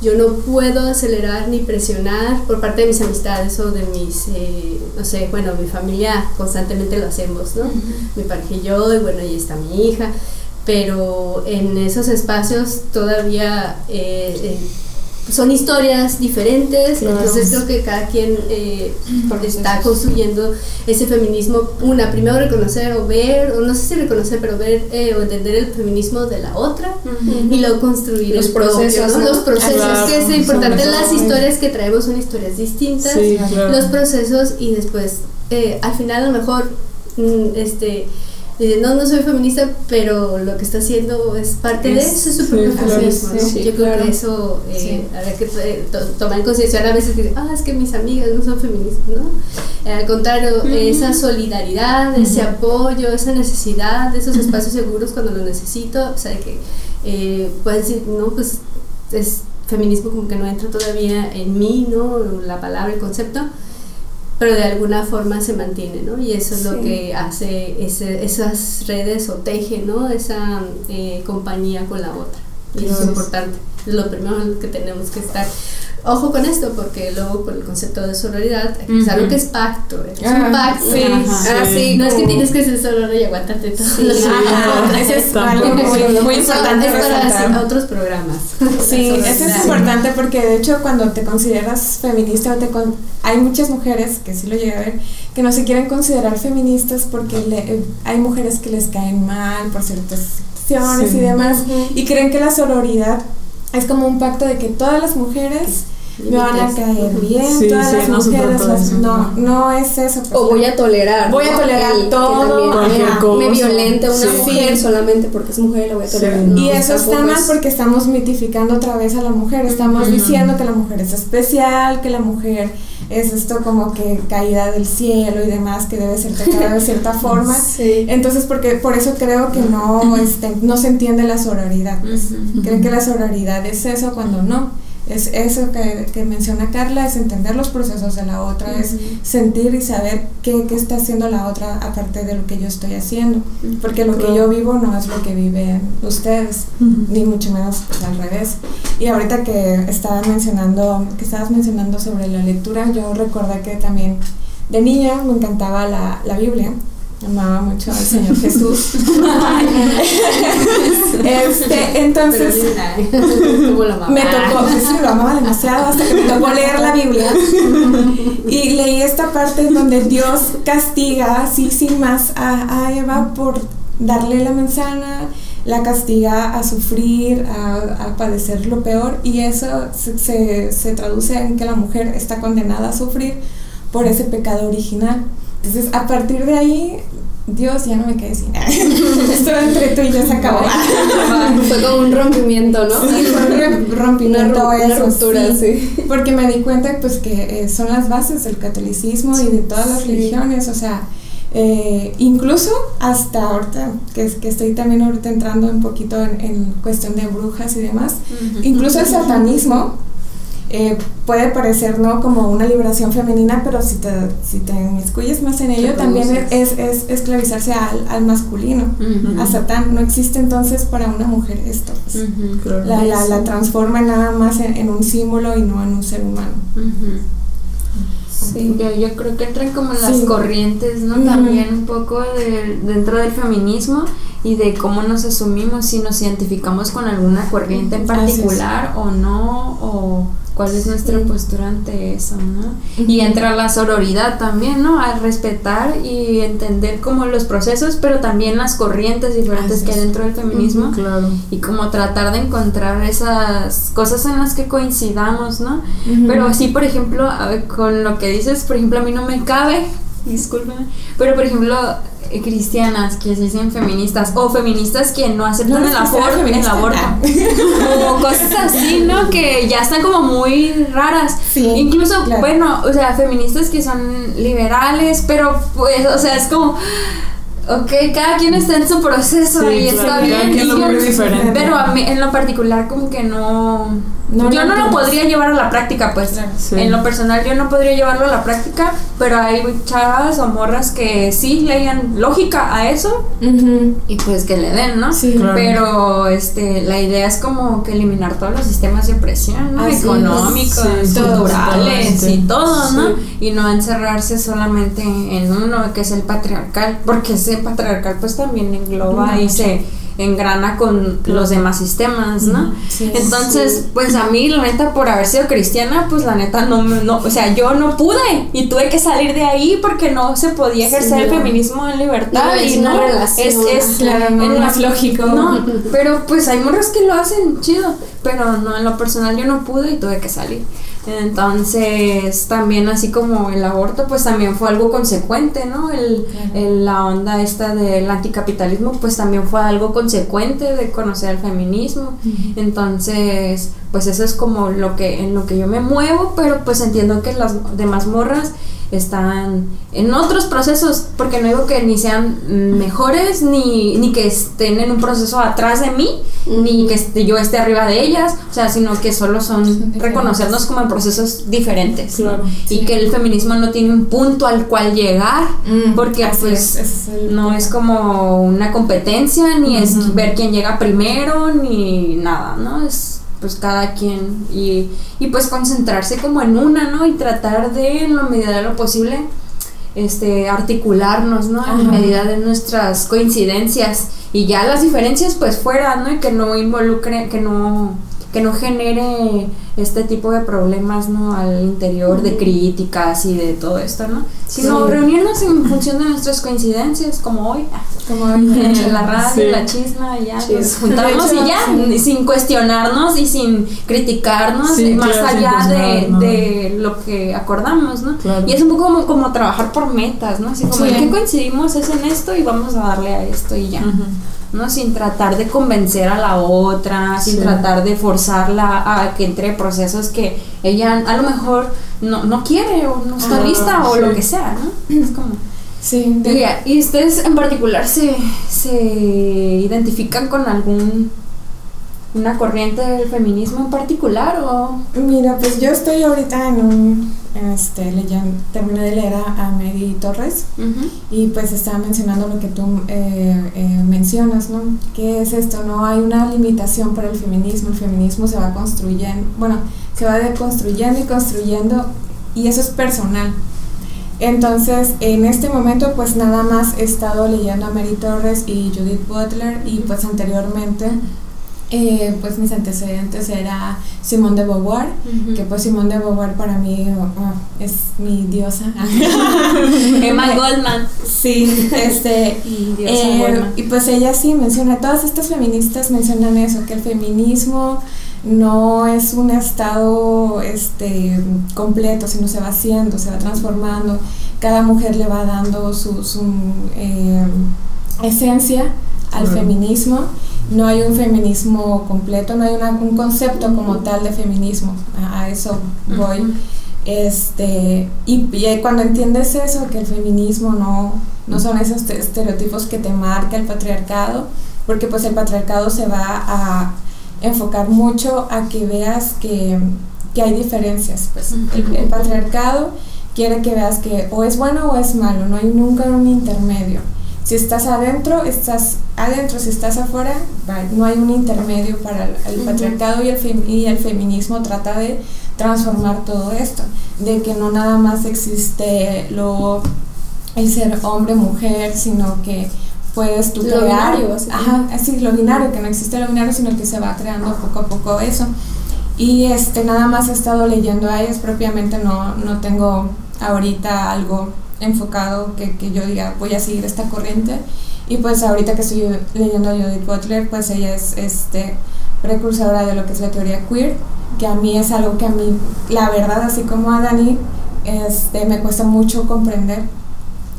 yo no puedo acelerar ni presionar por parte de mis amistades o de mis, eh, no sé, bueno, mi familia constantemente lo hacemos, ¿no? Mi pareja y yo, y bueno, ahí está mi hija, pero en esos espacios todavía eh, eh, son historias diferentes, entonces creo que cada quien eh, está construyendo ese feminismo, una, primero reconocer o ver, o no sé si reconocer, pero ver eh, o entender el feminismo de la otra y luego construir Los el procesos. Los procesos, Claro, que es importante, las historias que traemos son historias distintas, Sí, claro. los procesos y después, eh, al final a lo mejor, mm, este... dice, no, no soy feminista, pero lo que está haciendo es parte de Es- eso, es su propio feminismo. Yo creo claro. que eso eh, habrá que eh, to- tomar en consideración a veces que ah, es que mis amigas no son feministas, ¿no? Eh, al contrario, esa solidaridad, ese apoyo, esa necesidad de esos espacios seguros cuando lo necesito, o sea, que eh, pueden decir, no, pues es feminismo como que no entra todavía en mí, ¿no? La palabra, el concepto, pero de alguna forma se mantiene, ¿no? Y eso es lo que hace ese, esas redes o teje, ¿no? Esa eh, compañía con la otra. Y eso es importante. Es lo primero que tenemos que estar. Ojo con esto, porque luego con el concepto de sororidad, pensar lo que es pacto. Es Ah, un pacto. sí. Ah, sí, No es que tienes que ser sorora y aguantarte todo. Ajá, ese es algo muy, muy importante Es para resaltar. otros programas. Sí, eso es importante porque de hecho cuando te consideras feminista o te con- hay muchas mujeres que sí lo llegué a ver que no se quieren considerar feministas porque le- eh, hay mujeres que les caen mal por ciertas situaciones Sí. y demás y creen que la sororidad es como un pacto de que todas las mujeres me van a caer bien, Sí, todas sí, las no mujeres las- no, no es eso. pues, O voy a tolerar. Voy a ¿no? tolerar El que todo, también me- cosa. Me violente una Sí. mujer solamente porque es mujer la voy a tolerar. Sí. No, y eso está mal es- porque estamos mitificando otra vez a la mujer, estamos diciendo que la mujer es especial, que la mujer es esto como que caída del cielo y demás, que debe ser tratada de cierta forma. Sí. Entonces, porque por eso creo que no, este, no se entiende la sororidad. pues. Creen que la sororidad es eso cuando no. Es eso que, que menciona Carla, es entender los procesos de la otra, es sentir y saber qué, qué está haciendo la otra aparte de lo que yo estoy haciendo. Porque lo que yo vivo no es lo que viven ustedes, ni mucho menos pues, al revés. Y ahorita que estabas mencionando, que estabas mencionando sobre la lectura, yo recordé que también de niña me encantaba la, la Biblia. Amaba mucho al Señor Jesús. este, entonces me tocó, sí, lo amaba demasiado hasta que me tocó leer la Biblia y leí esta parte donde Dios castiga así sin más a, a Eva por darle la manzana, la castiga a sufrir, a, a padecer lo peor y eso se, se, se traduce en que la mujer está condenada a sufrir por ese pecado original. Entonces, a partir de ahí, Dios ya no me quedé sin Esto entre tú y yo se acabó. Fue como un rompimiento, ¿no? Sí, fue un rompimiento Una ru- una eso, ruptura, sí. sí. Porque me di cuenta pues que eh, son las bases del catolicismo y de todas las religiones, o sea, eh, incluso hasta ahorita, que, que estoy también ahorita entrando un poquito en, en cuestión de brujas y demás, incluso el satanismo eh, puede parecer no como una liberación femenina, pero si te, si te inmiscuyes más en ello, también es, es, esclavizarse al, al masculino, a Satán. No existe entonces para una mujer esto. pues. la, la, la transforma nada más en, en un símbolo y no en un ser humano. Sí, yo, yo creo que entran como las Sí. corrientes, ¿no? También un poco de- dentro del feminismo y de cómo nos asumimos, si nos identificamos con alguna corriente en particular o no, o cuál es nuestra postura ante eso, ¿no? Y entra la sororidad también, ¿no? A respetar y entender como los procesos, pero también las corrientes diferentes Así que hay dentro del feminismo Claro. y como tratar de encontrar esas cosas en las que coincidamos, ¿no? Pero sí, por ejemplo, con lo que dices, por ejemplo, a mí no me cabe, discúlpame, pero por ejemplo, cristianas que se dicen feministas o feministas que no aceptan No el, aborto, el aborto. O cosas así, ¿no? Que ya están como muy raras. Sí, Incluso, claro. bueno, o sea, feministas que son liberales, pero pues, o sea, es como... Ok, cada quien está en su proceso Sí, y está claro, bien. Pero a mí, en lo particular, como que no. No yo lo no lo podría llevar a la práctica, pues. Sí. En lo personal, yo no podría llevarlo a la práctica, pero hay chavas o morras que sí leían lógica a eso y pues que le den, ¿no? Sí. Claro. Pero este, la idea es como que eliminar todos los sistemas de opresión, ¿no? Económicos, Sí, culturales y todo, ¿no? Sí. Y no encerrarse solamente en uno, que es el patriarcal, porque ese patriarcal pues también engloba y se engrana con los demás sistemas, ¿no? Sí. Entonces, pues a mí, la neta, por haber sido cristiana, pues la neta no, me- no, o sea, yo no pude y tuve que salir de ahí porque no se podía ejercer el feminismo en libertad No, es y una no, relación, es, es claro, no, en la- lógico. No, pero pues hay morras que lo hacen chido, pero no, en lo personal yo no pude y tuve que salir. Entonces, también así como el aborto, pues también fue algo consecuente, ¿no? El, el- la onda esta del anticapitalismo, pues también fue algo consecuente de conocer el feminismo. Entonces, pues eso es como lo que, en lo que yo me muevo, pero pues entiendo que las demás morras están en otros procesos, porque no digo que ni sean mejores, ni, ni que estén en un proceso atrás de mí, ni que este- yo esté arriba de ellas, o sea, sino que solo son reconocernos como en procesos diferentes. ¿no? Claro, y que el feminismo no tiene un punto al cual llegar, Mm, porque pues es, es no es como una competencia, ni es ver quién llega primero, ni nada, ¿no? Es pues cada quien y, y pues concentrarse como en una, ¿no? Y tratar de, en la medida de lo posible, este, articularnos, ¿no? En Ajá. medida de nuestras coincidencias y ya las diferencias pues fuera, ¿no? Y que no involucre, que no, que no genere este tipo de problemas, ¿no? Al interior de críticas y de todo esto, ¿no? Sino Sí. reunirnos en función de nuestras coincidencias, como hoy, Como en la radio, Sí. la chisma, y ya nos juntamos hecho, y ya, sin cuestionarnos y sin criticarnos, más claro, allá de, ¿no? de lo que acordamos, ¿no? Claro. Y es un poco como, como trabajar por metas, ¿no? Así como, Sí. ¿en qué coincidimos? Es en esto y vamos a darle a esto y ya. Ujú. ¿no? Sin tratar de convencer a la otra, sin tratar de forzarla a que entre procesos que ella a lo mejor no, no quiere o no está Ah, lista o sí. lo que sea, ¿no? Es como... Sí, de- Y, y ustedes en particular se, se identifican con algún una corriente del feminismo en particular o Mira, pues yo estoy ahorita en un, este, leyendo, terminé de leer a, a Mary Torres y pues estaba mencionando lo que tú eh, eh, mencionas, ¿no? ¿Qué es esto? No hay una limitación para el feminismo, el feminismo se va construyendo, bueno, se va deconstruyendo y construyendo y eso es personal. Entonces, en este momento, pues nada más he estado leyendo a Mary Torres y Judith Butler y pues anteriormente, eh, pues mis antecedentes era Simone de Beauvoir, que pues Simone de Beauvoir para mí oh, oh, es mi diosa. Emma Goldman Sí, este, y Diosa eh, Goldman. y pues ella sí menciona, todas estas feministas mencionan eso, que el feminismo no es un estado este completo, sino se va haciendo, se va transformando, cada mujer le va dando su, su eh, esencia al Claro. feminismo, no hay un feminismo completo, no hay una- un concepto como tal de feminismo, a, a eso voy. Este, y, y cuando entiendes eso, que el feminismo no, no son esos te- estereotipos que te marca el patriarcado, porque pues el patriarcado se va a enfocar mucho a que veas que, que hay diferencias. Pues el, el patriarcado quiere que veas que o es bueno o es malo, no hay nunca un intermedio. Si estás adentro, estás adentro, si estás afuera, no hay un intermedio para el, el patriarcado y el, fem- y el feminismo trata de transformar todo esto, de que no nada más existe lo el ser hombre mujer, sino que puedes tú Lo crear, binario, así. ajá, así lo binario, que no existe lo binario, sino que se va creando poco a poco eso. Y este nada más he estado leyendo a ellas propiamente no, no tengo ahorita algo enfocado que, que yo diga voy a seguir esta corriente. Y pues ahorita que estoy leyendo a Judith Butler pues ella es este precursora de lo que es la teoría queer que a mí es algo que a mí la verdad así como a Dani este me cuesta mucho comprender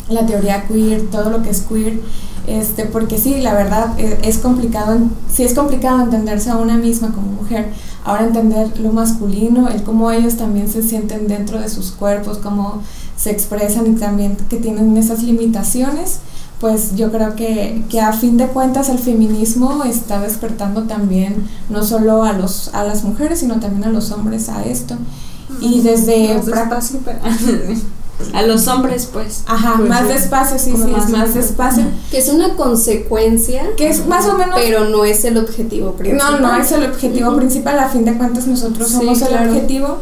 la teoría queer, todo lo que es queer, este, porque sí, la verdad eh, es complicado, sí es complicado entenderse a una misma como mujer, ahora entender lo masculino, el cómo ellos también se sienten dentro de sus cuerpos, cómo se expresan y también que tienen esas limitaciones, pues yo creo que, que a fin de cuentas el feminismo está despertando también no solo a, los, a las mujeres, sino también a los hombres a esto. Y desde... Despacio, pero- a los hombres, pues. Ajá, Pues más sí. despacio, sí, Como sí, más es más despacio. Que es una consecuencia, Que es más o menos... pero no es el objetivo principal. No, no es el objetivo principal, a fin de cuentas nosotros Sí, somos el claro. objetivo,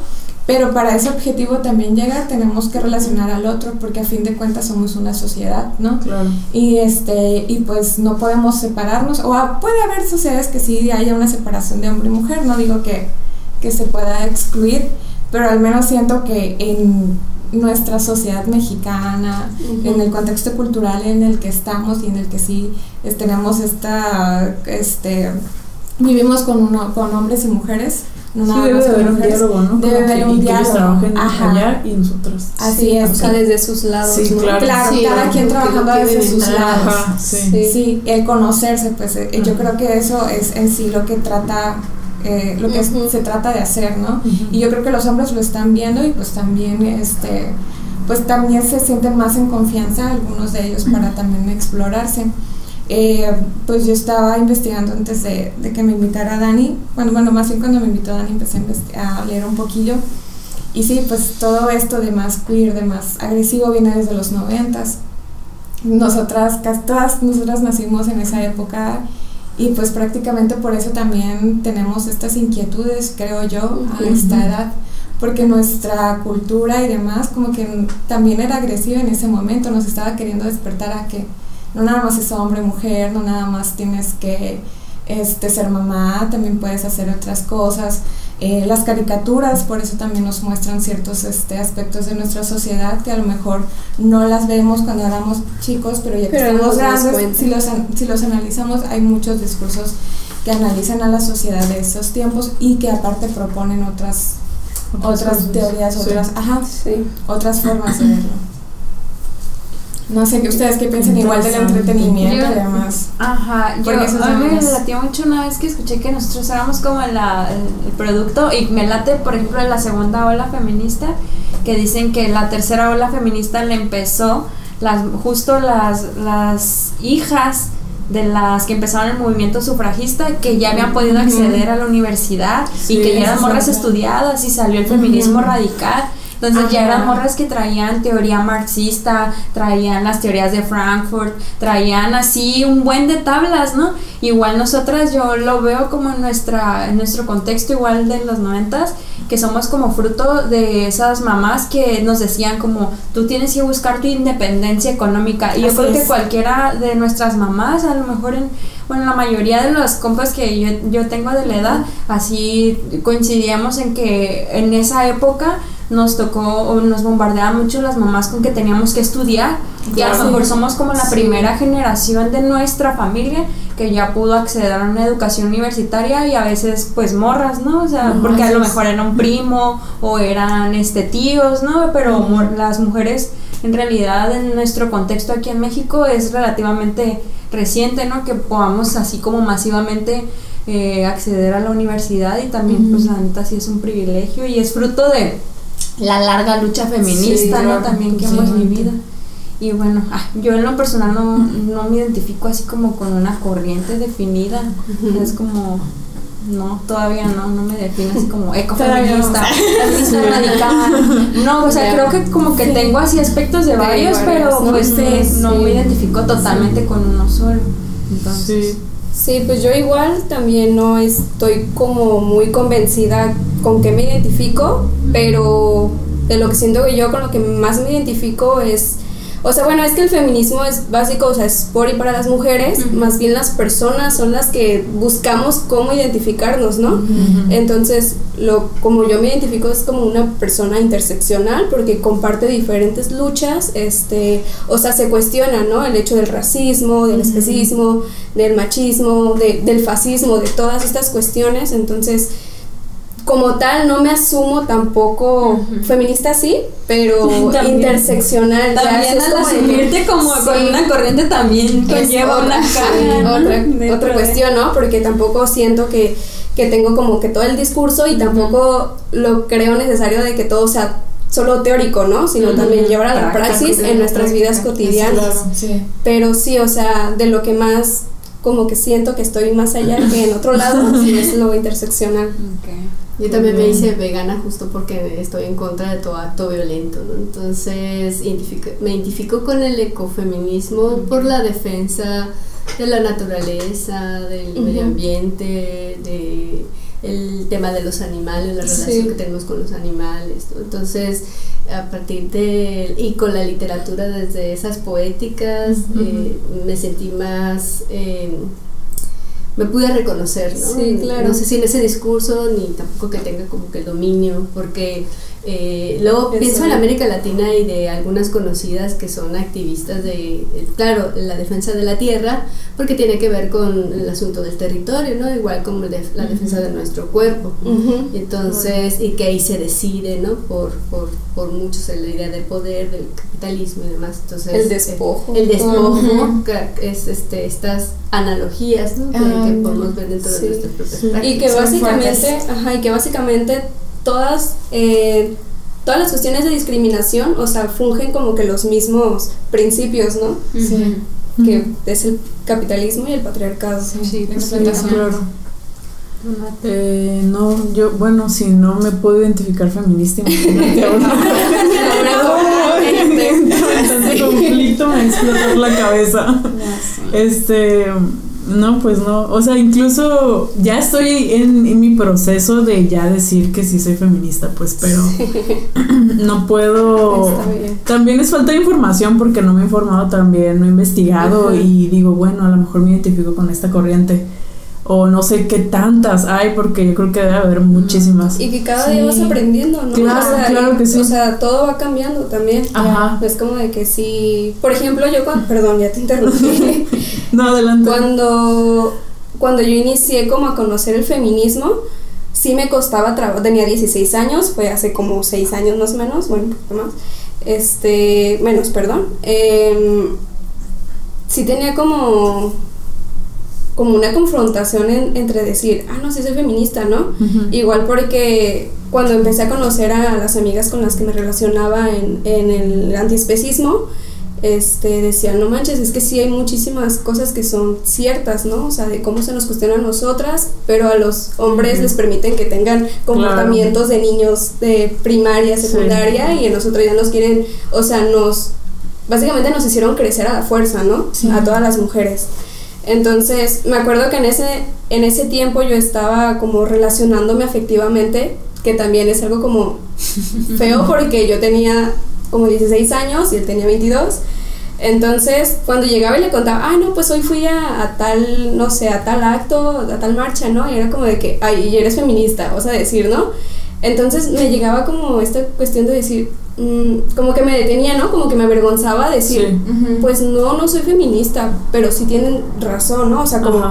pero para ese objetivo también llegar tenemos que relacionar al otro porque a fin de cuentas somos una sociedad, ¿no? Claro. Y este y pues no podemos separarnos o ah, puede haber sociedades que sí haya una separación de hombre y mujer, no digo que, que se pueda excluir, pero al menos siento que en nuestra sociedad mexicana, en el contexto cultural en el que estamos y en el que sí es- tenemos esta este vivimos con uno, con hombres y mujeres, no Sí, nada debe haber un mujeres. diálogo, ¿no? Debe haber un y que ellos diálogo. trabajen Ajá. allá y nosotros. Así Sí, es. o sea, desde sus lados, Sí, ¿no? claro. Claro, Sí, cada quien trabajando desde sus lados. Ajá, sí. Sí, el conocerse, pues eh, yo creo que eso es en sí lo que trata, eh, lo que es- Ujú. se trata de hacer, ¿no? Ujú. Y yo creo que los hombres lo están viendo y pues también, este, pues también se sienten más en confianza algunos de ellos para también explorarse. Eh, pues yo estaba investigando antes de, de que me invitara Dani, bueno, bueno, más bien cuando me invitó Dani empecé a, a leer un poquillo y sí, pues todo esto de más queer, de más agresivo viene desde los noventas. Nosotras, casi todas nosotras nacimos en esa época y pues prácticamente por eso también tenemos estas inquietudes, creo yo, a esta edad, porque nuestra cultura y demás como que también era agresiva en ese momento, nos estaba queriendo despertar a que no nada más es hombre, mujer, no nada más tienes que este, ser mamá, también puedes hacer otras cosas. Eh, las caricaturas, por eso también nos muestran ciertos este, aspectos de nuestra sociedad que a lo mejor no las vemos cuando éramos chicos, pero ya que Pero estamos grandes, si los, si los analizamos, hay muchos discursos que analizan a la sociedad de esos tiempos y que aparte proponen otras otras teorías, Sí. otras, ajá, Sí. otras formas de verlo. No sé, que ustedes qué piensan igual del entretenimiento y Yo- demás. Ajá, yo Porque eso a mí me latió mucho una vez que escuché que nosotros éramos como la, el, el producto y me late, por ejemplo, la segunda ola feminista, que dicen que la tercera ola feminista le empezó las justo las, las hijas de las que empezaron el movimiento sufragista que ya habían podido acceder a la universidad Sí, y que ya eran morras estudiadas y salió el feminismo radical. Entonces ya eran morras que traían teoría marxista, traían las teorías de Frankfurt, traían así un buen de tablas, ¿no? Igual nosotras yo lo veo como en nuestra en nuestro contexto igual de los noventas, que somos como fruto de esas mamás que nos decían como tú tienes que buscar tu independencia económica y yo creo que cualquiera de nuestras mamás, a lo mejor en bueno, la mayoría de los compas que yo, yo tengo de la edad, así coincidíamos en que en esa época nos tocó o nos bombardeaban mucho las mamás con que teníamos que estudiar y a lo Claro. mejor somos como la primera generación de nuestra familia que ya pudo acceder a una educación universitaria y a veces pues morras, ¿no? O sea, porque a lo mejor era un primo o eran este tíos, ¿no? Pero mor- las mujeres en realidad en nuestro contexto aquí en México es relativamente reciente, ¿no? Que podamos así como masivamente eh, acceder a la universidad y también pues la neta sí es un privilegio y es fruto de la larga lucha feminista, Sí, ¿no? También que sí. hemos vivido. Y bueno, ah, yo en lo personal no, no me identifico así como con una corriente definida. Es como no, todavía no, no me defino así como ecofeminista, feminista radical. No, o sea, creo que como que tengo así aspectos de varios, pero pues no me identifico totalmente con uno solo. Entonces. Sí, pues yo igual también no estoy como muy convencida con qué me identifico, pero de lo que siento que yo con lo que más me identifico es o sea, bueno, es que el feminismo es básico, o sea, es por y para las mujeres, más bien las personas son las que buscamos cómo identificarnos, ¿no? Entonces, lo como yo me identifico es como una persona interseccional porque comparte diferentes luchas, este, o sea, se cuestiona, ¿no? El hecho del racismo, del especismo, del machismo, del fascismo, de todas estas cuestiones, entonces como tal no me asumo tampoco feminista sí, pero interseccional. También al asumirte como con una corriente también conlleva una otra, otra cuestión, ¿no? Porque tampoco siento que, que tengo como que todo el discurso y tampoco lo creo necesario de que todo sea solo teórico, ¿no? Sino también llevar a la praxis en nuestras vidas cotidianas. Pero sí, o sea, de lo que más como que siento que estoy más allá que en otro lado, es lo interseccional. Yo también me hice vegana justo porque estoy en contra de todo acto violento, ¿no? Entonces me identifico con el ecofeminismo por la defensa de la naturaleza, del medio ambiente, de el tema de los animales, la relación que tenemos con los animales. Entonces, a partir de, y con la literatura desde esas poéticas, eh, me sentí más... Eh, me pude reconocer, ¿no? Sí, claro. No sé si en ese discurso ni tampoco que tenga como que el dominio, porque eh, luego pienso en América Latina y de algunas conocidas que son activistas de, claro, la defensa de la tierra, porque tiene que ver con el asunto del territorio, ¿no? Igual como la defensa de nuestro cuerpo. Entonces, y que ahí se decide, ¿no? Por, por, por muchos la idea del poder, del capitalismo y demás. Entonces, el despojo. el despojo, es este, estas analogías, ¿no? que, ah, podemos ver dentro de nuestras propias Y que básicamente, ajá, y que básicamente todas, eh, todas las cuestiones de discriminación, o sea, fungen como que los mismos principios, ¿no? Sí. Que es el capitalismo y el patriarcado. Sí, claro. Eh, no, yo, bueno, si no me puedo identificar feminista, imagínate ahora. conflicto me explotó la cabeza. Este, no, pues no. O sea, incluso ya estoy en, mi proceso de ya decir que sí soy feminista, pues, pero no puedo. También es falta de información porque no me he informado también, no he investigado y digo, bueno, a lo mejor me identifico con esta corriente o no sé qué tantas hay, porque yo creo que debe haber muchísimas. Y que cada día vas aprendiendo, ¿no? Claro, claro que sí. O sea, todo va cambiando también. Ajá. Es como de que si, por ejemplo, yo cuando, perdón, ya te interrumpí. no, adelante. Cuando, cuando yo inicié como a conocer el feminismo, sí me costaba trabajo, tenía 16 años, fue hace como 6 años más o menos, bueno, un poquito más, este, menos, perdón. Eh, sí tenía como como una confrontación entre decir, ah, no, sí soy feminista, ¿no? Igual porque cuando empecé a conocer a las amigas con las que me relacionaba en, en el antiespecismo, este, decían, no manches, es que sí hay muchísimas cosas que son ciertas, ¿no? O sea, de cómo se nos cuestiona a nosotras, pero a los hombres les permiten que tengan comportamientos de niños de primaria, secundaria, y a nosotros ya nos quieren, o sea, nos, básicamente nos hicieron crecer a la fuerza, ¿no? A todas las mujeres. Entonces, me acuerdo que en ese, en ese tiempo yo estaba como relacionándome afectivamente, que también es algo como feo porque yo tenía como 16 años y él tenía 22. Entonces, cuando llegaba y le contaba, ay, no, pues hoy fui a, tal, no sé, a tal acto, a tal marcha, ¿no? Y era como de que, ay, y eres feminista, o sea, decir, ¿no? Entonces me llegaba como esta cuestión de decir, mm, como que me detenía, ¿no? Como que me avergonzaba decir, pues no, no soy feminista, pero sí tienen razón, ¿no? O sea, como,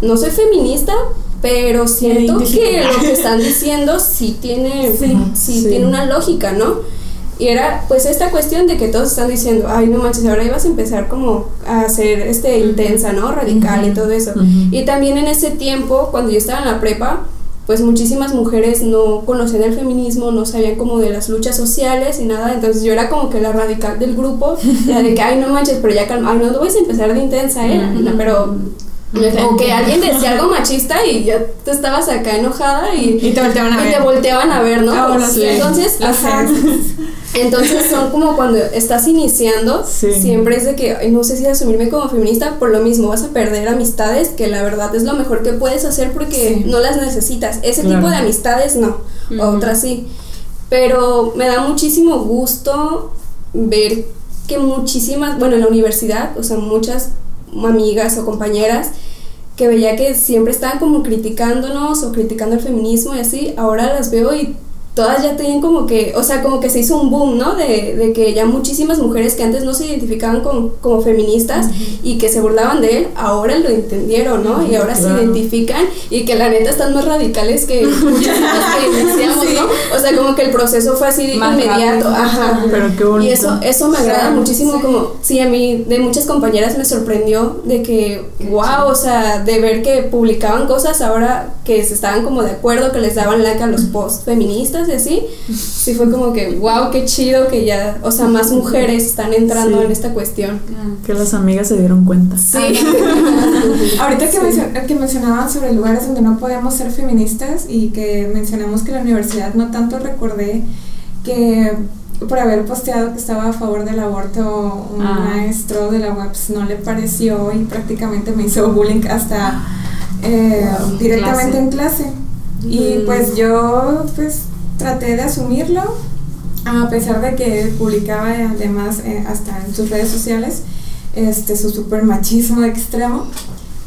no soy feminista, pero siento que lo que están diciendo sí tiene, sí, tiene una lógica, ¿no? Y era pues esta cuestión de que todos están diciendo, ay, no manches, ahora ibas a empezar como a ser este, intensa, ¿no? Radical y todo eso. Y también en ese tiempo, cuando yo estaba en la prepa, pues muchísimas mujeres no conocían el feminismo, no sabían como de las luchas sociales y nada, entonces yo era como que la radical del grupo, de que, ay, no manches, pero ya calma, ay, no, no vas a empezar de intensa, ¿eh? pero O que alguien decía algo machista y ya te estabas acá enojada y, Y te volteaban a y ver. te volteaban a ver, ¿no? Oh. Entonces, ajá. Entonces son como cuando estás iniciando, Sí. siempre es de que "Ay, no sé si asumirme como feminista, por lo mismo vas a perder amistades, que la verdad es lo mejor que puedes hacer porque Sí. no las necesitas. Ese Claro. tipo de amistades no, otras sí. Pero me da muchísimo gusto ver que muchísimas, bueno, en la universidad, o sea, muchas amigas o compañeras que veía que siempre estaban como criticándonos o criticando el feminismo y así, ahora las veo y todas ya tienen como que, o sea, como que se hizo un boom, ¿no? De, de que ya muchísimas mujeres que antes no se identificaban con- como feministas y que se burlaban de él, ahora lo entendieron, ¿no? Y ahora Claro. se identifican y que la neta están más radicales que muchas que iniciamos, ¿no? O sea, como que el proceso fue así Más inmediato, rápido. ajá. Pero qué bonito. Y eso, eso me agrada muchísimo, como, sí, a mí, de muchas compañeras me sorprendió de que, wow, o sea, de ver que publicaban cosas ahora que se estaban como de acuerdo, que les daban like a los posts feministas y así, sí fue como que, wow, qué chido que ya, o sea, más mujeres están entrando Sí. en esta cuestión. Que las amigas se dieron cuenta. Sí. Ahorita que, que mencionaban sobre lugares donde no podíamos ser feministas y que mencionamos que la universidad no tanto recordé que por haber posteado que estaba a favor del aborto un Ah. maestro de la web no le pareció y prácticamente me hizo bullying hasta eh, Wow, directamente clase. en clase y pues yo pues traté de asumirlo a pesar de que publicaba además eh, hasta en sus redes sociales este su super machismo extremo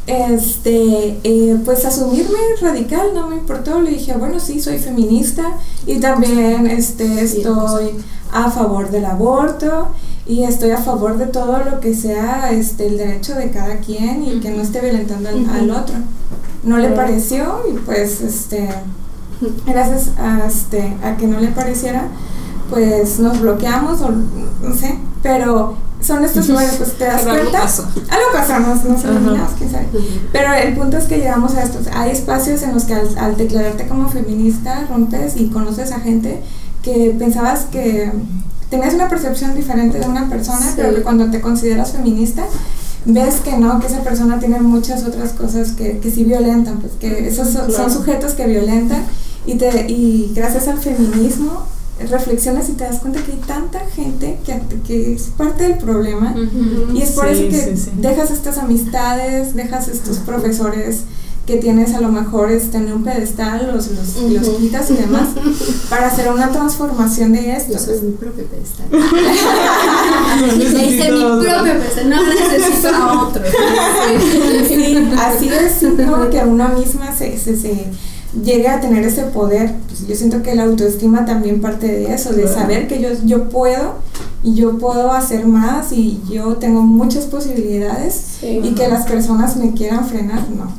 este eh, pues asumirme radical no me importó. Le dije bueno sí soy feminista y también este estoy a favor del aborto y estoy a favor de todo lo que sea este el derecho de cada quien y que no esté violentando al, al otro no le pareció y pues este gracias a este a que no le pareciera pues nos bloqueamos o no sé pero son estos lugares pues te das Pero algo cuenta. pasó. algo pasó nos, nos eliminamos quién sabe. Pero el punto es que llegamos a estos hay espacios en los que al, al declararte como feminista rompes y conoces a gente que pensabas que tenías una percepción diferente de una persona pero que cuando te consideras feminista ves que no, que esa persona tiene muchas otras cosas que, que sí violentan, pues que esos son, son sujetos que violentan y, te, y gracias al feminismo reflexionas y te das cuenta que hay tanta gente que, que es parte del problema y es por Sí, eso que sí, sí. dejas estas amistades, dejas estos profesores que tienes a lo mejor este, en un pedestal, los, los, los quitas y demás, para hacer una transformación de esto. Yo soy mi propio pedestal. Le hice mi propio pedestal, no necesito a otro. Sí, así es como que una misma se, se, se llegue a tener ese poder. Pues yo siento que la autoestima también parte de eso, de Claro. saber que yo, yo puedo y yo puedo hacer más y yo tengo muchas posibilidades Sí. y que las personas me quieran frenar, no.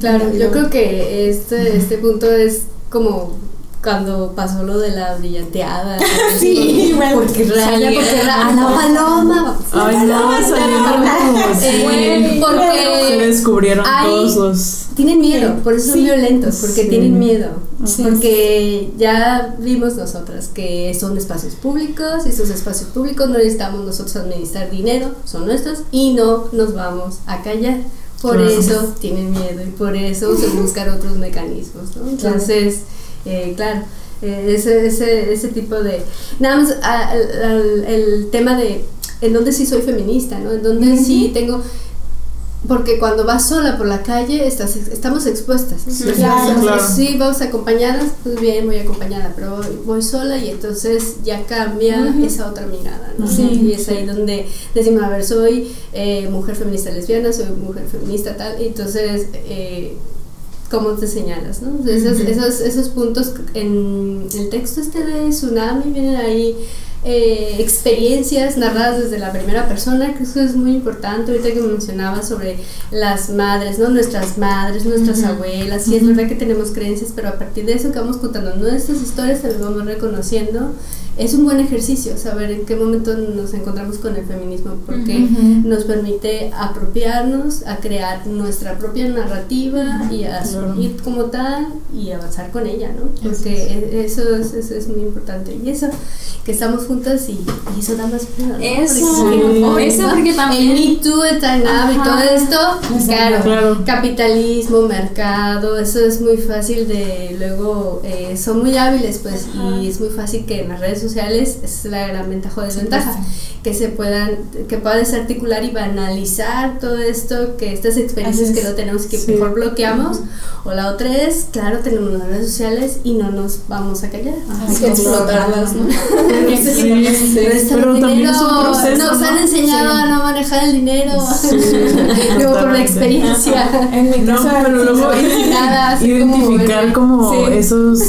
Claro, yo creo que este, este punto es como cuando pasó lo de la brillanteada. Sí, bueno. porque realmente porque era Ana Paloma. Ay, no, salieron porque Se descubrieron hay- todos los. Tienen miedo, por eso son Sí. violentos, porque Sí. tienen miedo. Sí. Porque ya vimos nosotras que son espacios públicos y esos espacios públicos no necesitamos nosotros administrar dinero, son nuestros y no nos vamos a callar. Por Claro. eso tienen miedo y por eso se buscan otros mecanismos, ¿no? Entonces, eh, claro, eh, ese, ese, ese tipo de... Nada más a- al- al- el tema de en donde sí soy feminista, ¿no? En donde sí tengo... Porque cuando vas sola por la calle, estás, estamos expuestas. claro, claro. Sí, vamos acompañadas, pues bien, voy acompañada, pero voy, voy sola y entonces ya cambia esa otra mirada, ¿no? Sí, y es ahí donde decimos, a ver, soy eh, mujer feminista lesbiana, soy mujer feminista tal, y entonces, eh, ¿cómo te señalas, no? Esos, esos, esos puntos en el texto este de Tsunami vienen ahí eh, experiencias narradas desde la primera persona, que eso es muy importante. Ahorita que mencionaba sobre las madres, ¿no? Nuestras madres, nuestras abuelas, sí es verdad que tenemos creencias, pero a partir de eso que vamos contando nuestras historias, se las vamos reconociendo. Es un buen ejercicio saber en qué momento nos encontramos con el feminismo, porque nos permite apropiarnos, a crear nuestra propia narrativa y a asumir como tal y avanzar con ella, ¿no? Porque e- eso es, eso es muy importante. Y eso, que estamos juntas y, y eso da más miedo. Eso, Porque- eso porque también- El Me Too, el y todo esto, claro, Claro. capitalismo, mercado, eso es muy fácil de luego, eh, son muy hábiles pues y es muy fácil que en las redes sociales, esa es la gran ventaja o desventaja, que se puedan, que puedan desarticular y banalizar todo esto, que estas experiencias Así que es. no tenemos que Sí. mejor bloqueamos, o la otra es, claro, tenemos las redes sociales y no nos vamos a callar. Hay que explotarlas, ¿no? Sí, pero también es un dinero, proceso. Nos han ¿no? enseñado a no manejar el dinero. Luego por la experiencia. En mi No, pero luego identificar como- como, Sí. esos,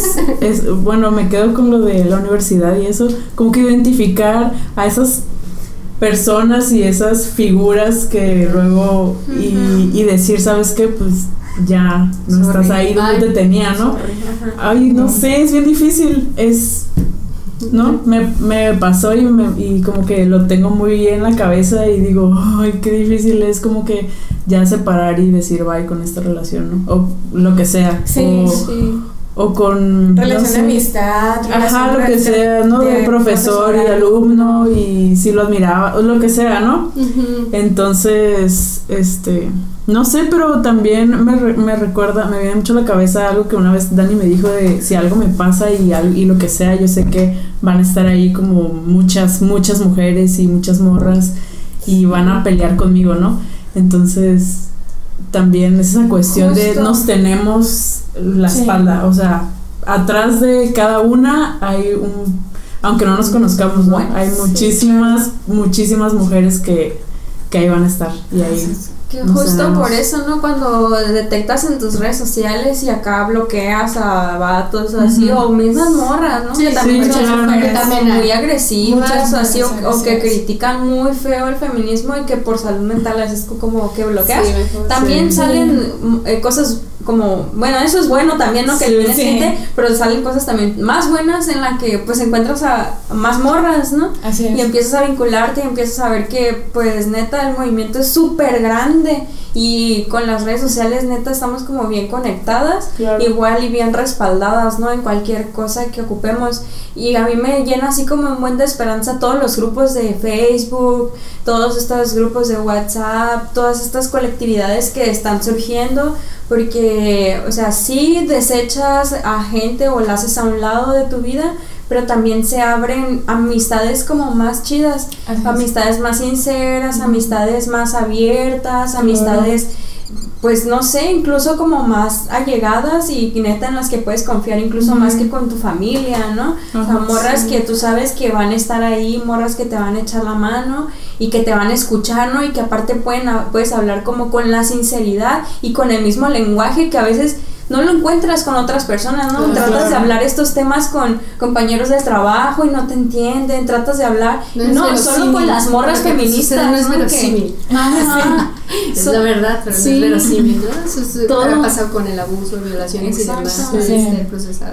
es, bueno, me quedo con lo de la universidad y eso, como que identificar a esas personas y esas figuras que luego y, y decir, ¿sabes qué? Pues ya no estás ahí donde te tenía, ¿no? Ay, no sé, es bien difícil, es... ¿No? Me, me pasó y, me- y como que lo tengo muy bien en la cabeza y digo, ay, qué difícil es como que ya separar y decir bye con esta relación, ¿no? O lo que sea. Sí, o, sí. o con... Relación no sé, de amistad, Ajá, lo que de- sea, ¿no? De, de profesor y profesor, alumno y si lo admiraba, o lo que sea, ¿no? Entonces, este, no sé, pero también me, me recuerda, me viene mucho a la cabeza algo que una vez Dani me dijo de si algo me pasa y, y lo que sea, yo sé que van a estar ahí como muchas, muchas mujeres y muchas morras y van a pelear conmigo, ¿no? Entonces, también es esa cuestión de nos tenemos la Sí. espalda, o sea, atrás de cada una hay un, aunque no nos conozcamos, ¿no? Hay muchísimas, muchísimas mujeres que, que ahí van a estar y ahí Que justo por eso, ¿no? Cuando detectas en tus redes sociales y acá bloqueas a vatos así, o mismas morras, ¿no? Sí, que también sí, son también muy agresivas, o así, o, que critican muy feo el feminismo y que por salud mental es como que bloqueas. Sí, mejor. También Sí. salen eh, cosas como, bueno, eso es bueno también, ¿no? Que Sí, tienes sí. gente, pero salen cosas también más buenas en la que pues encuentras a más morras, ¿no? Así Y es. empiezas a vincularte y empiezas a ver que, pues, neta, el movimiento es súper grande. Y con las redes sociales, neta, estamos como bien conectadas. Claro. Igual y bien respaldadas, ¿no? En cualquier cosa que ocupemos. Y a mí me llena así como un buen de esperanza todos los grupos de Facebook, todos estos grupos de WhatsApp, todas estas colectividades que están surgiendo. Porque, o sea, sí desechas a gente o la haces a un lado de tu vida, pero también se abren amistades como más chidas, amistades más sinceras, amistades más abiertas, amistades pues no sé, incluso como más allegadas y neta en las que puedes confiar incluso más que con tu familia, ¿no? o sea, Ajá, morras sí. que tú sabes que van a estar ahí, morras que te van a echar la mano y que te van a escuchar, ¿no? Y que aparte pueden, puedes hablar como con la sinceridad y con el mismo lenguaje que a veces no lo encuentras con otras personas, ¿no? Claro. Tratas de hablar estos temas con compañeros de trabajo y no te entienden, tratas de hablar, No solo con las morras feministas, no es ¿no? Que- verosímil. Ajá. Es So- la verdad, pero sí. no es verosímil, ¿no? Eso es, Todo. ha pasado con el abuso, violaciones y demás. Exacto. este, Sí.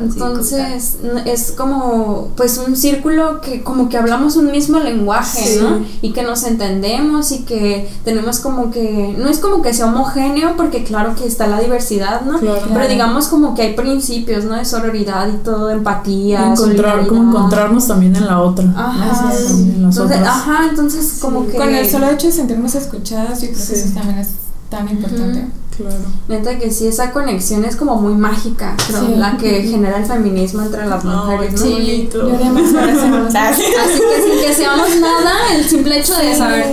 y Entonces es como pues un círculo que como que hablamos un mismo lenguaje, Sí. ¿no? Y que nos entendemos y que tenemos como que no es como que sea homogéneo porque claro que está la diversidad, ¿no? Claro. Pero digamos como que hay principios, ¿no? De sororidad y todo, empatía, encontrar, como encontrarnos también en la otra. Ajá. Así es, en las Entonces, otras. ajá, entonces como que Con el solo hecho de sentirnos escuchadas, yo creo Sí. que eso también es tan importante. Claro. Neta que sí, esa conexión es como muy mágica, creo, Sí. la que genera el feminismo entre las mujeres, ¿no? Yo haría más para hacerlo. Así que sin que seamos nada, el simple hecho de Sí. saber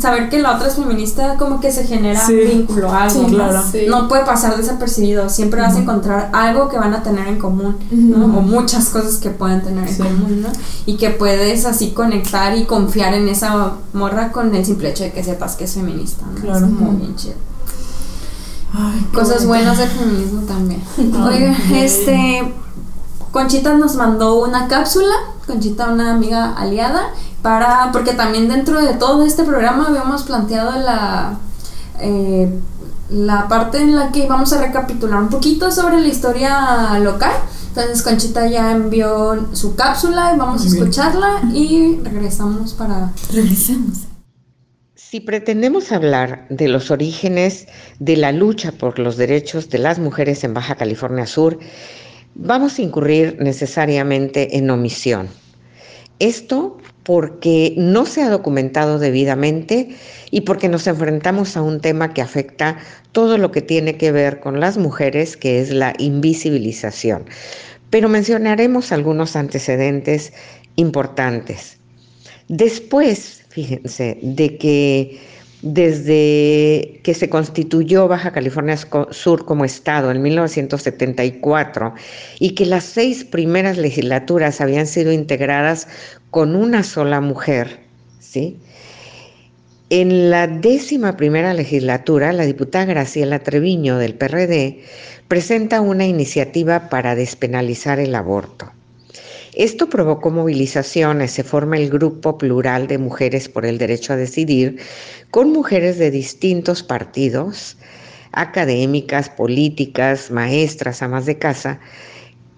saber que la otra es feminista, como que se genera Sí. vínculo, algo. Sí, ¿no? claro. Sí. No puede pasar desapercibido, siempre vas a encontrar algo que van a tener en común, ¿no? O muchas cosas que pueden tener en común, ¿no? Y que puedes así conectar y confiar en esa morra con el simple hecho de que sepas que es feminista, ¿no? Claro. Es como bien chido. Ay, Cosas buenas del feminismo también. Oiga, este. Conchita nos mandó una cápsula, Conchita, una amiga aliada, para. Porque también dentro de todo este programa habíamos planteado la. eh, la parte en la que vamos a recapitular un poquito sobre la historia local. Entonces Conchita ya envió su cápsula y vamos a escucharla y regresamos para Regresamos. Si pretendemos hablar de los orígenes de la lucha por los derechos de las mujeres en Baja California Sur, vamos a incurrir necesariamente en omisión. Esto porque no se ha documentado debidamente y porque nos enfrentamos a un tema que afecta todo lo que tiene que ver con las mujeres, que es la invisibilización. Pero mencionaremos algunos antecedentes importantes. Después, fíjense, de que desde que se constituyó Baja California Sur como Estado en 1974 y que las seis primeras legislaturas habían sido integradas con una sola mujer, ¿sí? En la décima primera legislatura, la diputada Graciela Treviño del PRD presenta una iniciativa para despenalizar el aborto. Esto provocó movilizaciones, se forma el Grupo Plural de Mujeres por el Derecho a Decidir, con mujeres de distintos partidos, académicas, políticas, maestras, amas de casa,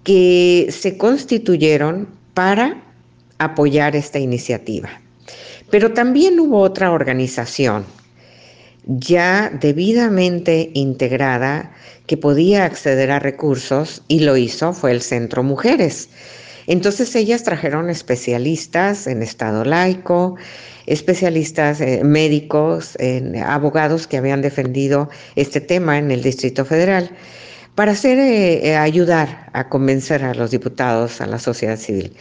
que se constituyeron para apoyar esta iniciativa. Pero también hubo otra organización ya debidamente integrada que podía acceder a recursos y lo hizo, fue el Centro Mujeres. Entonces ellas trajeron especialistas en Estado laico, especialistas eh, médicos, abogados que habían defendido este tema en el Distrito Federal para hacer, eh, eh, ayudar a convencer a los diputados, a la sociedad civil.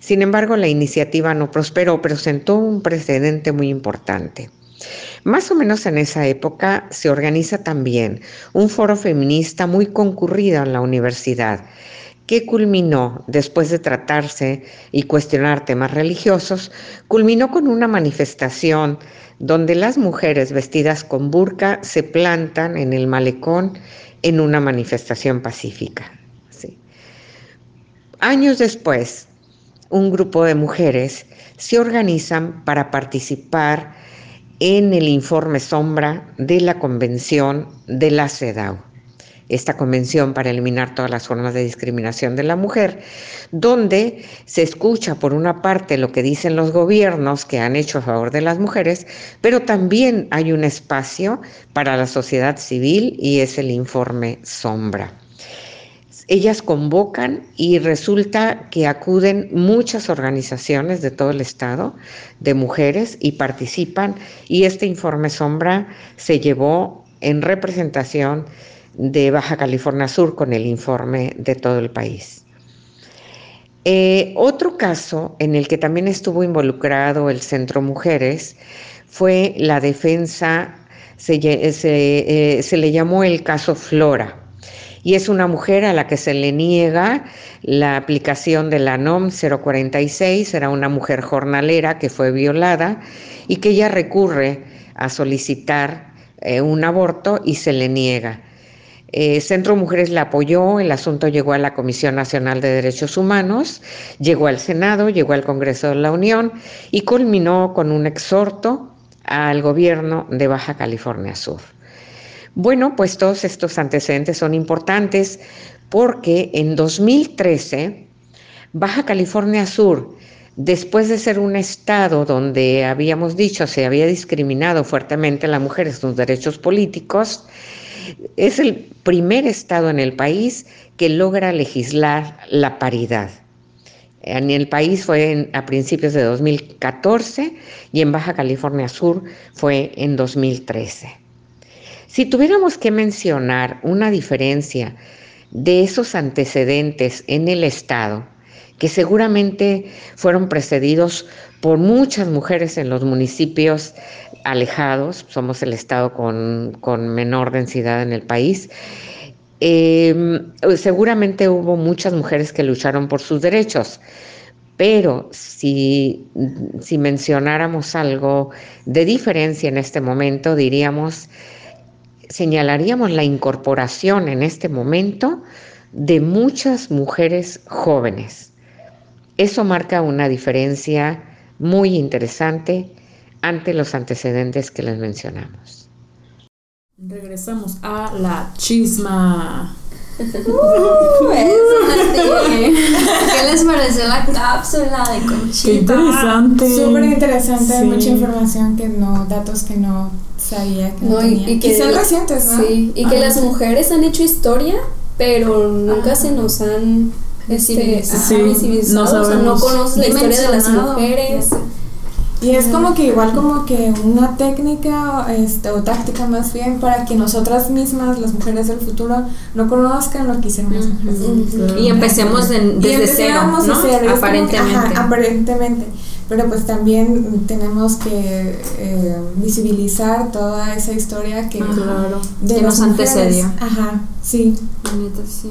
Sin embargo, la iniciativa no prosperó, pero sentó un precedente muy importante. Más o menos en esa época se organiza también un foro feminista muy concurrido en la universidad, que culminó, después de tratarse y cuestionar temas religiosos, culminó con una manifestación donde las mujeres vestidas con burka se plantan en el malecón en una manifestación pacífica. Años después, un grupo de mujeres se organizan para participar en el informe sombra de la Convención de la CEDAW, esta convención para eliminar todas las formas de discriminación de la mujer, donde se escucha por una parte lo que dicen los gobiernos que han hecho a favor de las mujeres, pero también hay un espacio para la sociedad civil y es el informe sombra. Ellas convocan y resulta que acuden muchas organizaciones de todo el estado de mujeres y participan y este informe sombra se llevó en representación de Baja California Sur con el informe de todo el país. Eh, otro caso en el que también estuvo involucrado el Centro Mujeres fue la defensa, se, eh, se le llamó el caso Flora y es una mujer a la que se le niega la aplicación de la NOM 046, era una mujer jornalera que fue violada y que ella recurre a solicitar eh, un aborto y se le niega. Eh, Centro Mujeres la apoyó, el asunto llegó a la Comisión Nacional de Derechos Humanos, llegó al Senado, llegó al Congreso de la Unión y culminó con un exhorto al gobierno de Baja California Sur. Bueno, pues todos estos antecedentes son importantes porque en 2013 Baja California Sur, después de ser un estado donde habíamos dicho se había discriminado fuertemente a la mujer en sus derechos políticos, es el primer estado en el país que logra legislar la paridad. En el país fue a principios de 2014 y en Baja California Sur fue en 2013. Si tuviéramos que mencionar una diferencia de esos antecedentes en el Estado, que seguramente fueron precedidos por muchas mujeres en los municipios alejados, somos el estado con, menor densidad en el país, em, seguramente hubo muchas mujeres que lucharon por sus derechos, pero si, si mencionáramos algo de diferencia en este momento, diríamos señalaríamos la incorporación en este momento de muchas mujeres jóvenes. Eso marca una diferencia muy interesante ante los antecedentes que les mencionamos. Regresamos a la chisma. Uh, ¿Qué les pareció la cápsula de Conchita? Qué interesante. Súper interesante, mucha información que no, datos que no sabía que no, y, que son recientes, ¿no? Sí, y que las mujeres han hecho historia, pero nunca se nos han este, Sí, ajá, visibilizado, no o sea, no conoces la historia de las mujeres. Y es como que igual como que una técnica este, o táctica más bien para que nosotras mismas, las mujeres del futuro, no conozcan lo que hicieron las mujeres. Y empecemos Y desde cero, ¿no? de cero, como que, Aparentemente. ajá, aparentemente. Pero pues también tenemos que eh, visibilizar toda esa historia que, Claro. de Que nos mujeres. antecedió. Ajá, sí. La neta, sí.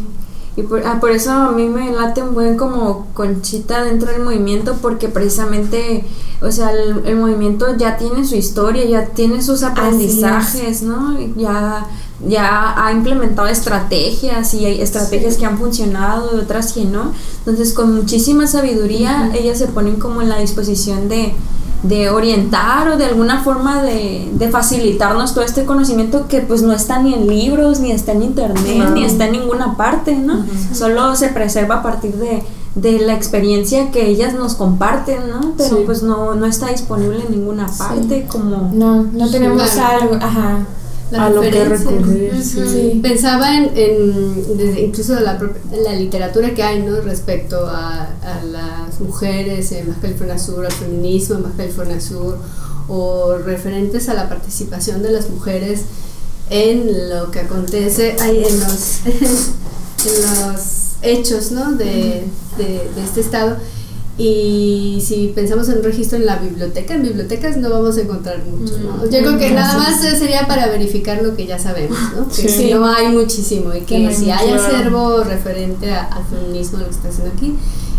Y por, ah, por eso a mí me late un buen como conchita dentro del movimiento porque precisamente, o sea, el, el movimiento ya tiene su historia, ya tiene sus aprendizajes, ¿no? Ya, ya ha implementado estrategias y hay estrategias que han funcionado y otras que no. Entonces, con muchísima sabiduría, ellas se ponen como en la disposición de, de orientar o de alguna forma de, de facilitarnos todo este conocimiento que pues no está ni en libros, ni está en internet, Claro. ni está en ninguna parte, ¿no? Solo se preserva a partir de, de la experiencia que ellas nos comparten, ¿no? Pero Sí. pues no, no está disponible en ninguna parte como... No, no tenemos algo, ajá. La a lo que recurrir. Sí. Pensaba en, en- desde incluso la, la literatura que hay ¿no? respecto a, a las mujeres en Baja California Sur, al feminismo en Baja California Sur, o referentes a la participación de las mujeres en lo que acontece en los, en los hechos ¿no? de, de- de este estado. Y si pensamos en un registro en la biblioteca, en bibliotecas no vamos a encontrar mucho, ¿no? Yo creo que nada más sería para verificar lo que ya sabemos, ¿no? Que Sí. no hay muchísimo y que Que no hay si hay acervo referente a- al feminismo, lo que está haciendo aquí,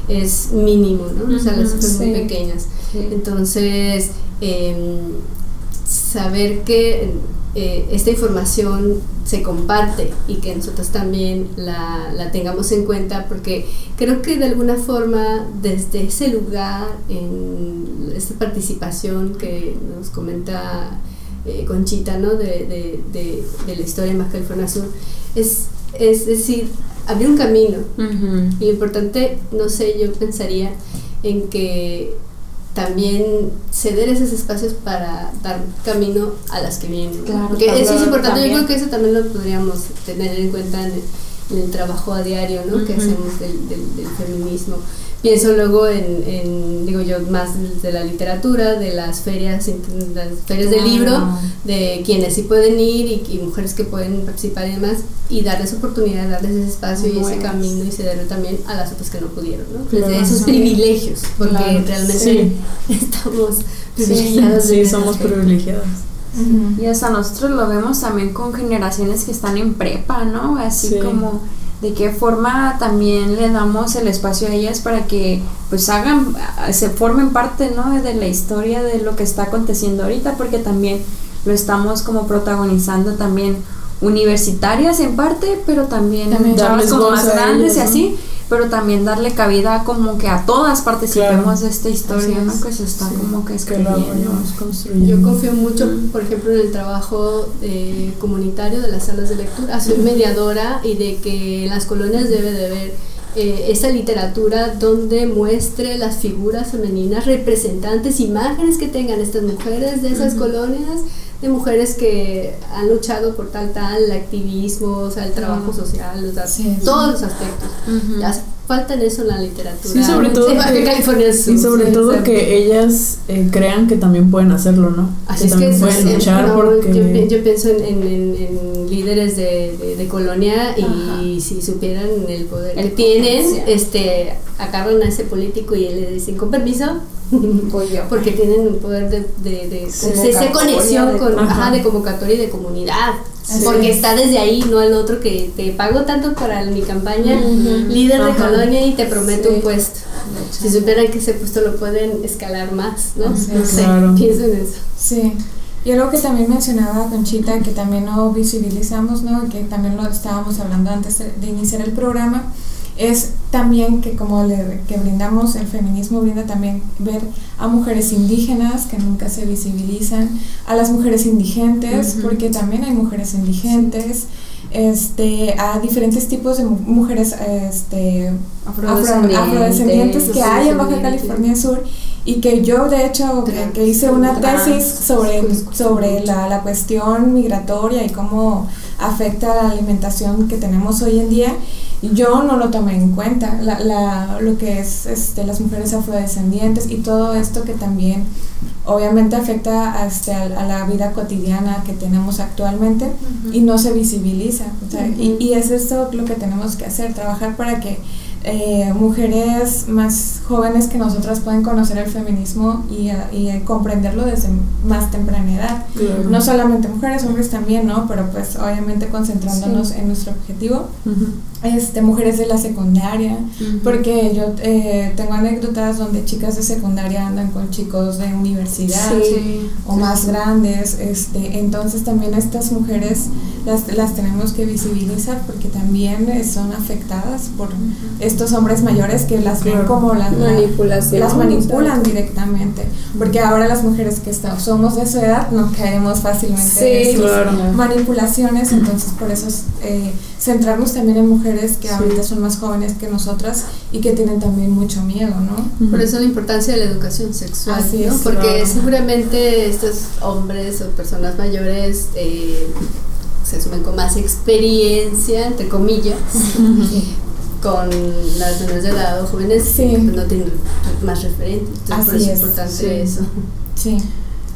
es mínimo, ¿no? O sea, las cifras muy Sí. pequeñas. Entonces, em, saber que eh, esta información se comparte y que nosotros también la, la tengamos en cuenta porque creo que de alguna forma desde ese lugar, en esta participación que nos comenta eh, Conchita, ¿no? De, de, de, de la historia Baja California Sur, es, es decir, abrir un camino. Ujú. Y lo importante, no sé, yo pensaría en que también ceder esos espacios para dar camino a las que vienen. Claro, Porque eso es importante, también. yo creo que eso también lo podríamos tener en cuenta en el, en el trabajo a diario ¿no? que hacemos del, del, del feminismo. Pienso luego en, en, digo yo, más de la literatura, de las ferias, las ferias de libro, de quienes sí pueden ir y, y mujeres que pueden participar y demás, y darles oportunidad, darles ese espacio y ese camino y cederlo también a las otras que no pudieron, ¿no? Claro. Desde esos privilegios, porque Claro. realmente estamos privilegiados. Sí, somos aspecto. privilegiadas. Y hasta nosotros lo vemos también con generaciones que están en prepa, ¿no? Así Sí. como de qué forma también le damos el espacio a ellas para que pues hagan, se formen parte, ¿no? De la historia de lo que está aconteciendo ahorita, porque también lo estamos como protagonizando también universitarias en parte, pero también, como más grandes y así, pero también darle cabida como que a todas participemos Claro. de esta historia. Que se está Sí. como que escribiendo. construyendo. Yo confío mucho, por ejemplo, en el trabajo eh, comunitario de las salas de lectura. Soy mediadora y de que las colonias debe de haber eh, esa literatura donde muestre las figuras femeninas representantes, imágenes que tengan estas mujeres de esas colonias, de mujeres que han luchado por tal, tal, el activismo, o sea, el trabajo social, o sea, Sí. todos los aspectos. Ujú. Hace falta en eso en la literatura. Sí, sobre todo Baja que- California Sur, Y sobre sí, todo exacto. que ellas eh, crean que también pueden hacerlo, ¿no? Así que es que también eso pueden es- luchar no, porque... yo, yo pienso en, en- en- en líderes de, de- de colonia y si supieran el poder El que tienen, este agarran a ese político y le dicen con permiso. Porque tienen un poder de, de, de- esa conexión de- con, Ajá. ajá, de convocatoria y de comunidad. Sí. Porque está desde ahí, no el otro que te pago tanto para mi campaña, líder de Ajá. colonia y te prometo Sí. un puesto. Si supieran que ese puesto lo pueden escalar más, ¿no? Sí, no sé, claro. pienso en eso. Sí. Y algo que también mencionaba Conchita, que también no visibilizamos, ¿no? que también lo estábamos hablando antes de iniciar el programa, es también que como le, que brindamos, el feminismo brinda también ver a mujeres indígenas que nunca se visibilizan, a las mujeres indigentes, porque también hay mujeres indigentes, este, a diferentes tipos de mu- mujeres este, afro- Afrodescendientes. afrodescendientes que hay en Baja. California Sur y que yo de hecho que, que hice una Trans. tesis sobre, sobre la, la cuestión migratoria y cómo afecta la alimentación que tenemos hoy en día yo no lo tomé en cuenta, la, la, lo que es este, las mujeres afrodescendientes y todo esto que también obviamente afecta a, este, a, a la vida cotidiana que tenemos actualmente y no se visibiliza. O sea, y, y es esto lo que tenemos que hacer, trabajar para que eh, mujeres más jóvenes que nosotras pueden conocer el feminismo y, y comprenderlo desde más temprana edad. Claro. No solamente mujeres, hombres también, ¿no? Pero pues obviamente concentrándonos en nuestro objetivo. Este, mujeres de la secundaria, porque yo eh, tengo anécdotas donde chicas de secundaria andan con chicos de universidad Sí. o más grandes, este, entonces también estas mujeres las, las tenemos que visibilizar porque también eh, son afectadas por estos hombres mayores que las ven como las Manipulación. las manipulan directamente, porque ahora las mujeres que está- somos de su edad no caemos fácilmente Sí, en sus claro. manipulaciones, entonces por eso es, eh, centrarnos también en mujeres que ahorita son más jóvenes que nosotras y que tienen también mucho miedo, ¿no? Por eso la importancia de la educación sexual, Así ¿no? es, Porque claro. seguramente estos hombres o personas mayores eh, se asumen con más experiencia, entre comillas, con las menores de edad o jóvenes Sí. pues, no tienen más referentes. Entonces, por eso es es, importante sí. eso. Sí.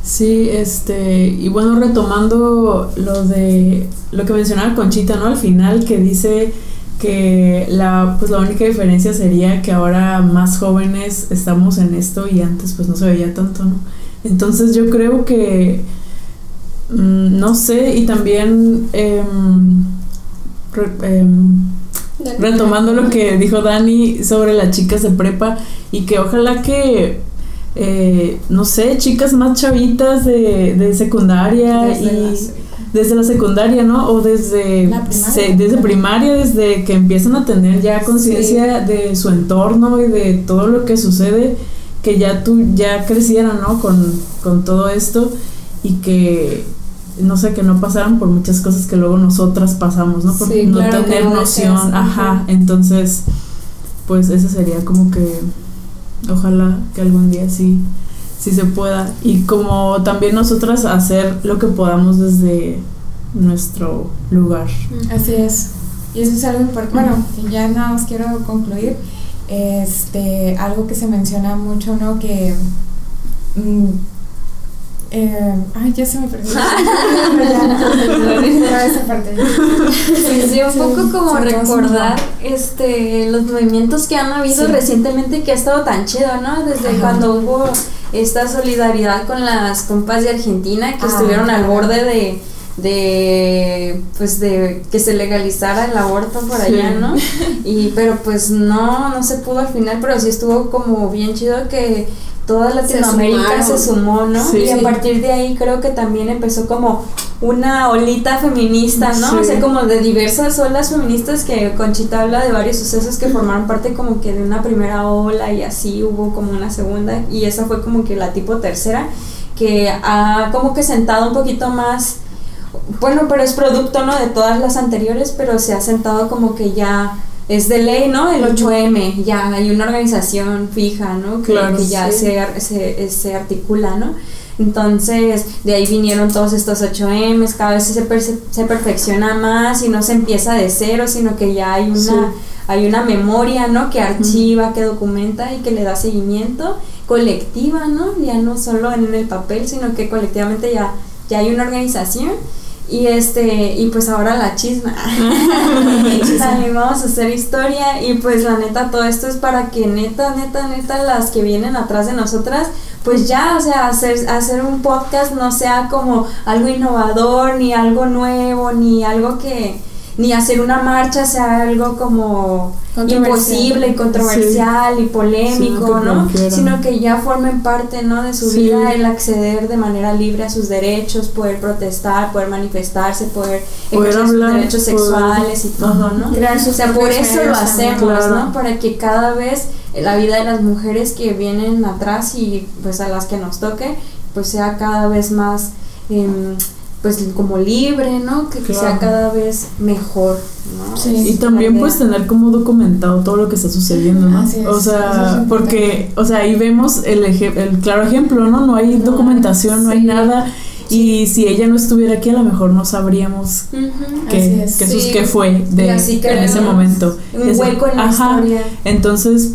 Sí, este, y bueno, retomando lo de lo que mencionaba Conchita, ¿no? Al final que dice que la pues la única diferencia sería que ahora más jóvenes estamos en esto y antes pues no se veía tanto, ¿no? Entonces yo creo que mm, no sé, y también re- em, retomando lo que dijo Dani sobre las chicas de prepa y que ojalá que eh, no sé, chicas más chavitas de, de secundaria Desde y la desde la secundaria, ¿no? O desde primaria. se- desde primaria, desde que empiezan a tener ya conciencia de su entorno y de todo lo que sucede, que ya tú ya crecieran, ¿no? Con, con todo esto y que no sé, que no pasaran por muchas cosas que luego nosotras pasamos, ¿no? Por Sí, no claro, tener noción, ajá, entonces pues eso sería como que ojalá que algún día sí sí se pueda y como también nosotras hacer lo que podamos desde nuestro lugar. Así es. Y eso es algo importante. Bueno, ya nada más quiero concluir. Este, algo que se menciona mucho, ¿no? Que. mm, eh, ay, ya se me perdió. Esa parte. Sí, sí, un poco como recordar este los movimientos que han habido Sí. recientemente que ha estado tan chido, ¿no? Desde Ajá. cuando hubo esta solidaridad con las compas de Argentina que Ah, estuvieron al borde de de pues de que se legalizara el aborto por allá, ¿no? Y pero pues no, no se pudo al final, pero sí estuvo como bien chido que toda Latinoamérica se, sumó, ¿no? Sí. Y a partir de ahí creo que también empezó como una olita feminista, ¿no? Sí. O sea, como de diversas olas feministas que Conchita habla de varios sucesos que formaron parte como que de una primera ola y así hubo como una segunda y esa fue como que la tipo tercera que ha como que sentado un poquito más bueno, pero es producto, ¿no? De todas las anteriores, pero se ha sentado como que ya es de ley, ¿no? El 8M, ya hay una organización fija, ¿no? Que, Claro, que ya sí. se, se, se articula, ¿no? Entonces, de ahí vinieron todos estos 8Ms, cada vez se, perce- se perfecciona más y no se empieza de cero, sino que ya hay una, Sí. hay una memoria, ¿no? Que archiva, que documenta y que le da seguimiento colectiva, ¿no? Ya no solo en el papel, sino que colectivamente ya, ya hay una organización. Y este, y pues ahora la chisma. También vamos a hacer historia. Y pues la neta, todo esto es para que neta, neta, neta, las que vienen atrás de nosotras, pues ya, o sea, hacer, hacer un podcast no sea como algo innovador, ni algo nuevo, ni algo que, ni hacer una marcha sea algo como imposible y controversial y polémico, Sí, ¿no? Sino que ya formen parte, ¿no? De su Sí. vida el acceder de manera libre a sus derechos, poder protestar, poder manifestarse, poder, Poder ejercer sus derechos poder- sexuales y todo, Ajá. ¿no? O sea, por eso lo hacemos, claro. ¿no? Para que cada vez la vida de las mujeres que vienen atrás y pues a las que nos toque, pues sea cada vez más, em, pues como libre, ¿no? Que, sea cada vez mejor, ¿no? Sí. Y también pues tener como documentado todo lo que está sucediendo, ¿no? Así es, o es sea, importante. porque, o sea, ahí vemos el, eje- el claro ejemplo, ¿no? No hay documentación, no hay sí. nada. Y si ella no estuviera aquí, a lo mejor no sabríamos qué, qué, sus- qué fue de, en ese momento. un hueco en la historia. Entonces,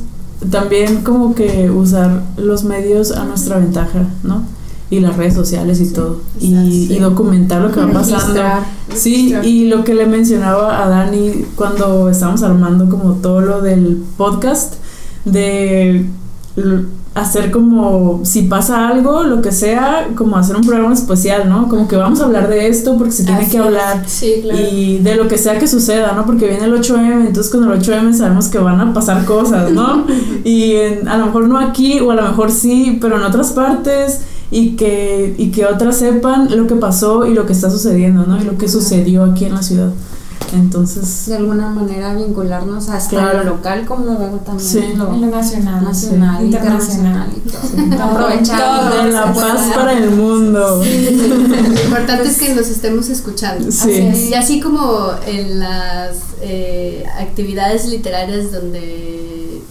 también como que usar los medios a nuestra ventaja, ¿no? Y las redes sociales y todo. Y, y documentar lo que va pasando. Registrar, Sí, registrar. y lo que le mencionaba a Dani cuando estábamos armando como todo lo del podcast, de hacer como, si pasa algo, lo que sea, como hacer un programa especial, ¿no? Como que vamos a hablar de esto porque se tiene Así que hablar. Sí, claro. Y de lo que sea que suceda, ¿no? Porque viene el 8M, entonces con el 8M sabemos que van a pasar cosas, ¿no? y en- a lo mejor no aquí, o a lo mejor sí, pero en otras partes, y que, y que otras sepan lo que pasó y lo que está sucediendo, ¿no? Y lo que sucedió aquí en la ciudad. Entonces, De alguna manera vincularnos hasta Claro. lo local como también Sí. lo, En lo nacional, nacional, sí. internacional y todo. Aprovechando. de la paz para el mundo. Lo importante es que nos estemos escuchando. Sí. Así- Y así como en las eh, actividades literarias donde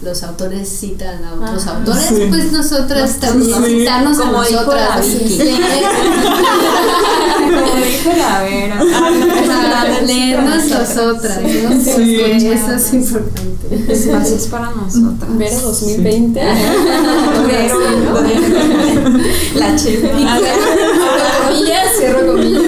los autores citan a otros Ajá. autores, Sí. pues nosotras también Sí. citarnos a Como dijo nosotras. la Vicky. Leer- Como dijo la Vera. Ajá, leernos nosotras, ¿no? Sí. Porque eso es importante. Espacios para nosotras. Vero 2020. Vero, La chisma. Cierro comillas, cierro comillas.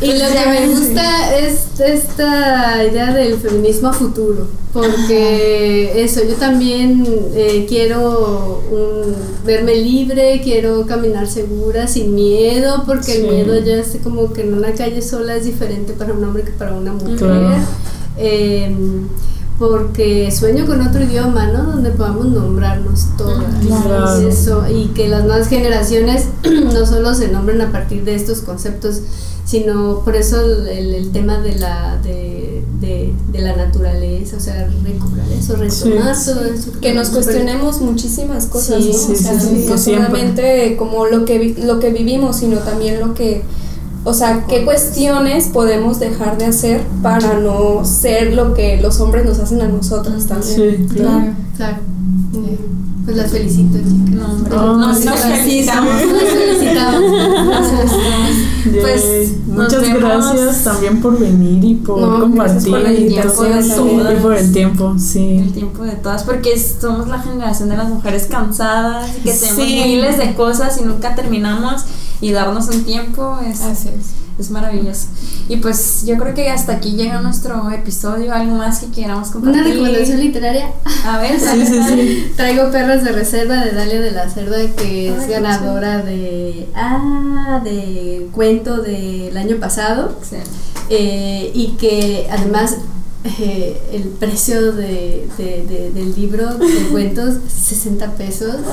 Y lo que me gusta es esta idea del feminismo a futuro, porque eso, yo también eh, quiero un- verme libre, quiero caminar segura, sin miedo, porque Sí. el miedo ya es como que en una calle sola es diferente para un hombre que para una mujer. Claro. Em, porque sueño con otro idioma, ¿no? Donde podamos nombrarnos todas. Claro. Y eso, y que las nuevas generaciones no solo se nombren a partir de estos conceptos, sino por eso el, el tema de la de, de, de la naturaleza, o sea, recobrar eso, retomar Sí. todo eso. que nos cuestionemos muchísimas cosas, Sí, ¿no? sí, o sea, sí, sí, no solamente como lo que vi- lo que vivimos, sino también lo que o sea, qué cuestiones podemos dejar de hacer para no ser lo que los hombres nos hacen a nosotras también. Sí, claro. Claro. Pues las felicito, chicas. No, hombre, Oh, nos, sí, nos sí. felicitamos. Pues, muchas gracias también por venir y por No, compartir por el tiempo de todas. y por el tiempo, El sí. tiempo de todas, porque somos la generación de las mujeres cansadas y que tenemos Sí. miles de cosas y nunca terminamos y darnos un tiempo es, Así es. Es maravilloso. Y pues yo creo que hasta aquí llega nuestro episodio, algo más que queramos compartir. Una recomendación literaria. A ver, Sí, sí, sí. Traigo Perros de Reserva de Dalia de la Cerda, que es Ay, ganadora de. Ah, de cuento del año pasado. Eh, y que además eh, el precio de, de- de- del libro de cuentos 60 pesos.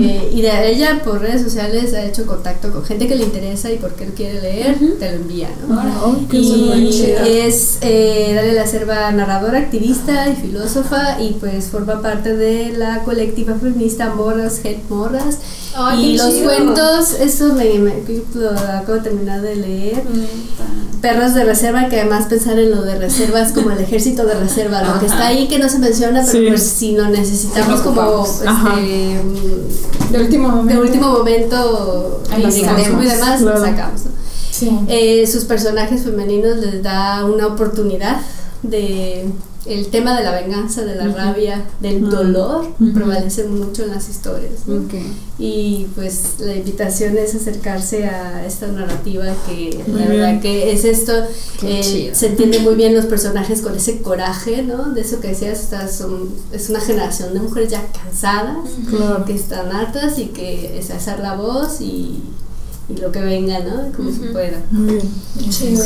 Eh, y de ella por redes sociales ha hecho contacto con gente que le interesa y porque él quiere leer te lo envía ¿no? Oh, y es eh, Dalia la Cerva narradora, activista y filósofa y pues forma parte de la colectiva feminista Morras, Head Morras. Ay, y los chido. cuentos, eso me, me- lo acabo de terminar de leer Perros de reserva, que además pensar en lo de reservas como el ejército de reserva, lo que está ahí que no se menciona, pero Sí. pues si lo necesitamos Sí, lo como este, mm, De último momento. de último momento Ahí lo sacamos. consumo y demás, Claro. lo sacamos. ¿no? Sí. Eh, sus personajes femeninos les da una oportunidad de el tema de la venganza, de la rabia, del dolor, Ujú. prevalece mucho en las historias. ¿no? Ok. Y pues la invitación es acercarse a esta narrativa que la verdad que es esto, eh, se entiende muy bien los personajes con ese coraje, ¿no? De eso que decías, estas son, es una generación de mujeres ya cansadas, que están hartas y que es alzar la voz y, y lo que venga, ¿no? Como se pueda. Muy bien.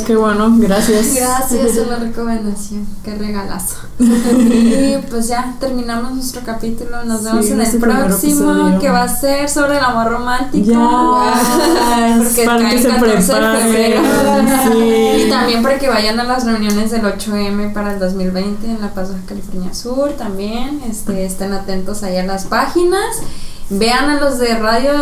Qué bueno, gracias. Gracias por la recomendación, qué regalazo. y pues ya terminamos nuestro capítulo, nos Sí, vemos en el primer próximo episodio. que va a ser sobre el amor romántico. Ya, Porque para que el se 14 de preparen. Y también para que vayan a las reuniones del 8M para el 2020 en La Paz, Baja California Sur también. Este, estén atentos ahí a las páginas. Vean a los de Radio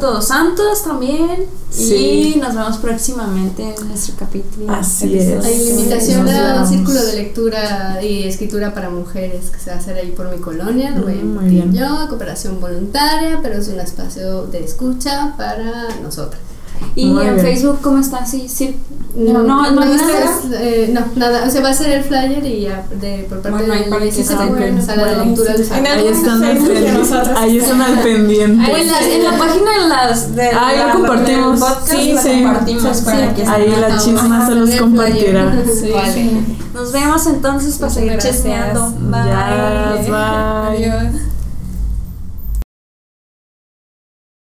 Todos Santos también. Sí. Y nos vemos próximamente en nuestro capítulo. Así es. Hay una invitación a un círculo de lectura y escritura para mujeres que se va a hacer ahí por mi colonia. Lo voy a Mm, bien. yo, cooperación voluntaria, pero es un espacio de escucha para nosotras. Y Muy en bien. Facebook, ¿cómo está? Sí, sí. No, no, no, hay es- nada. eh, no, nada. O sea, va a ser el flyer y ya de, por parte Bueno, de la que ICC, sepan. bueno, sala de Bueno, lectura del sábado. Ahí están al de pendiente. Ahí están al pendiente. En la, en la página de las de Ah, ya la- compartimos. podcast Sí, la sí. compartimos Sí, para sí. que Ahí la chisma se los compartirá. Sí. Vale. Nos vemos entonces para Muchas seguir chismeando. Bye. Ya, bye. Adiós.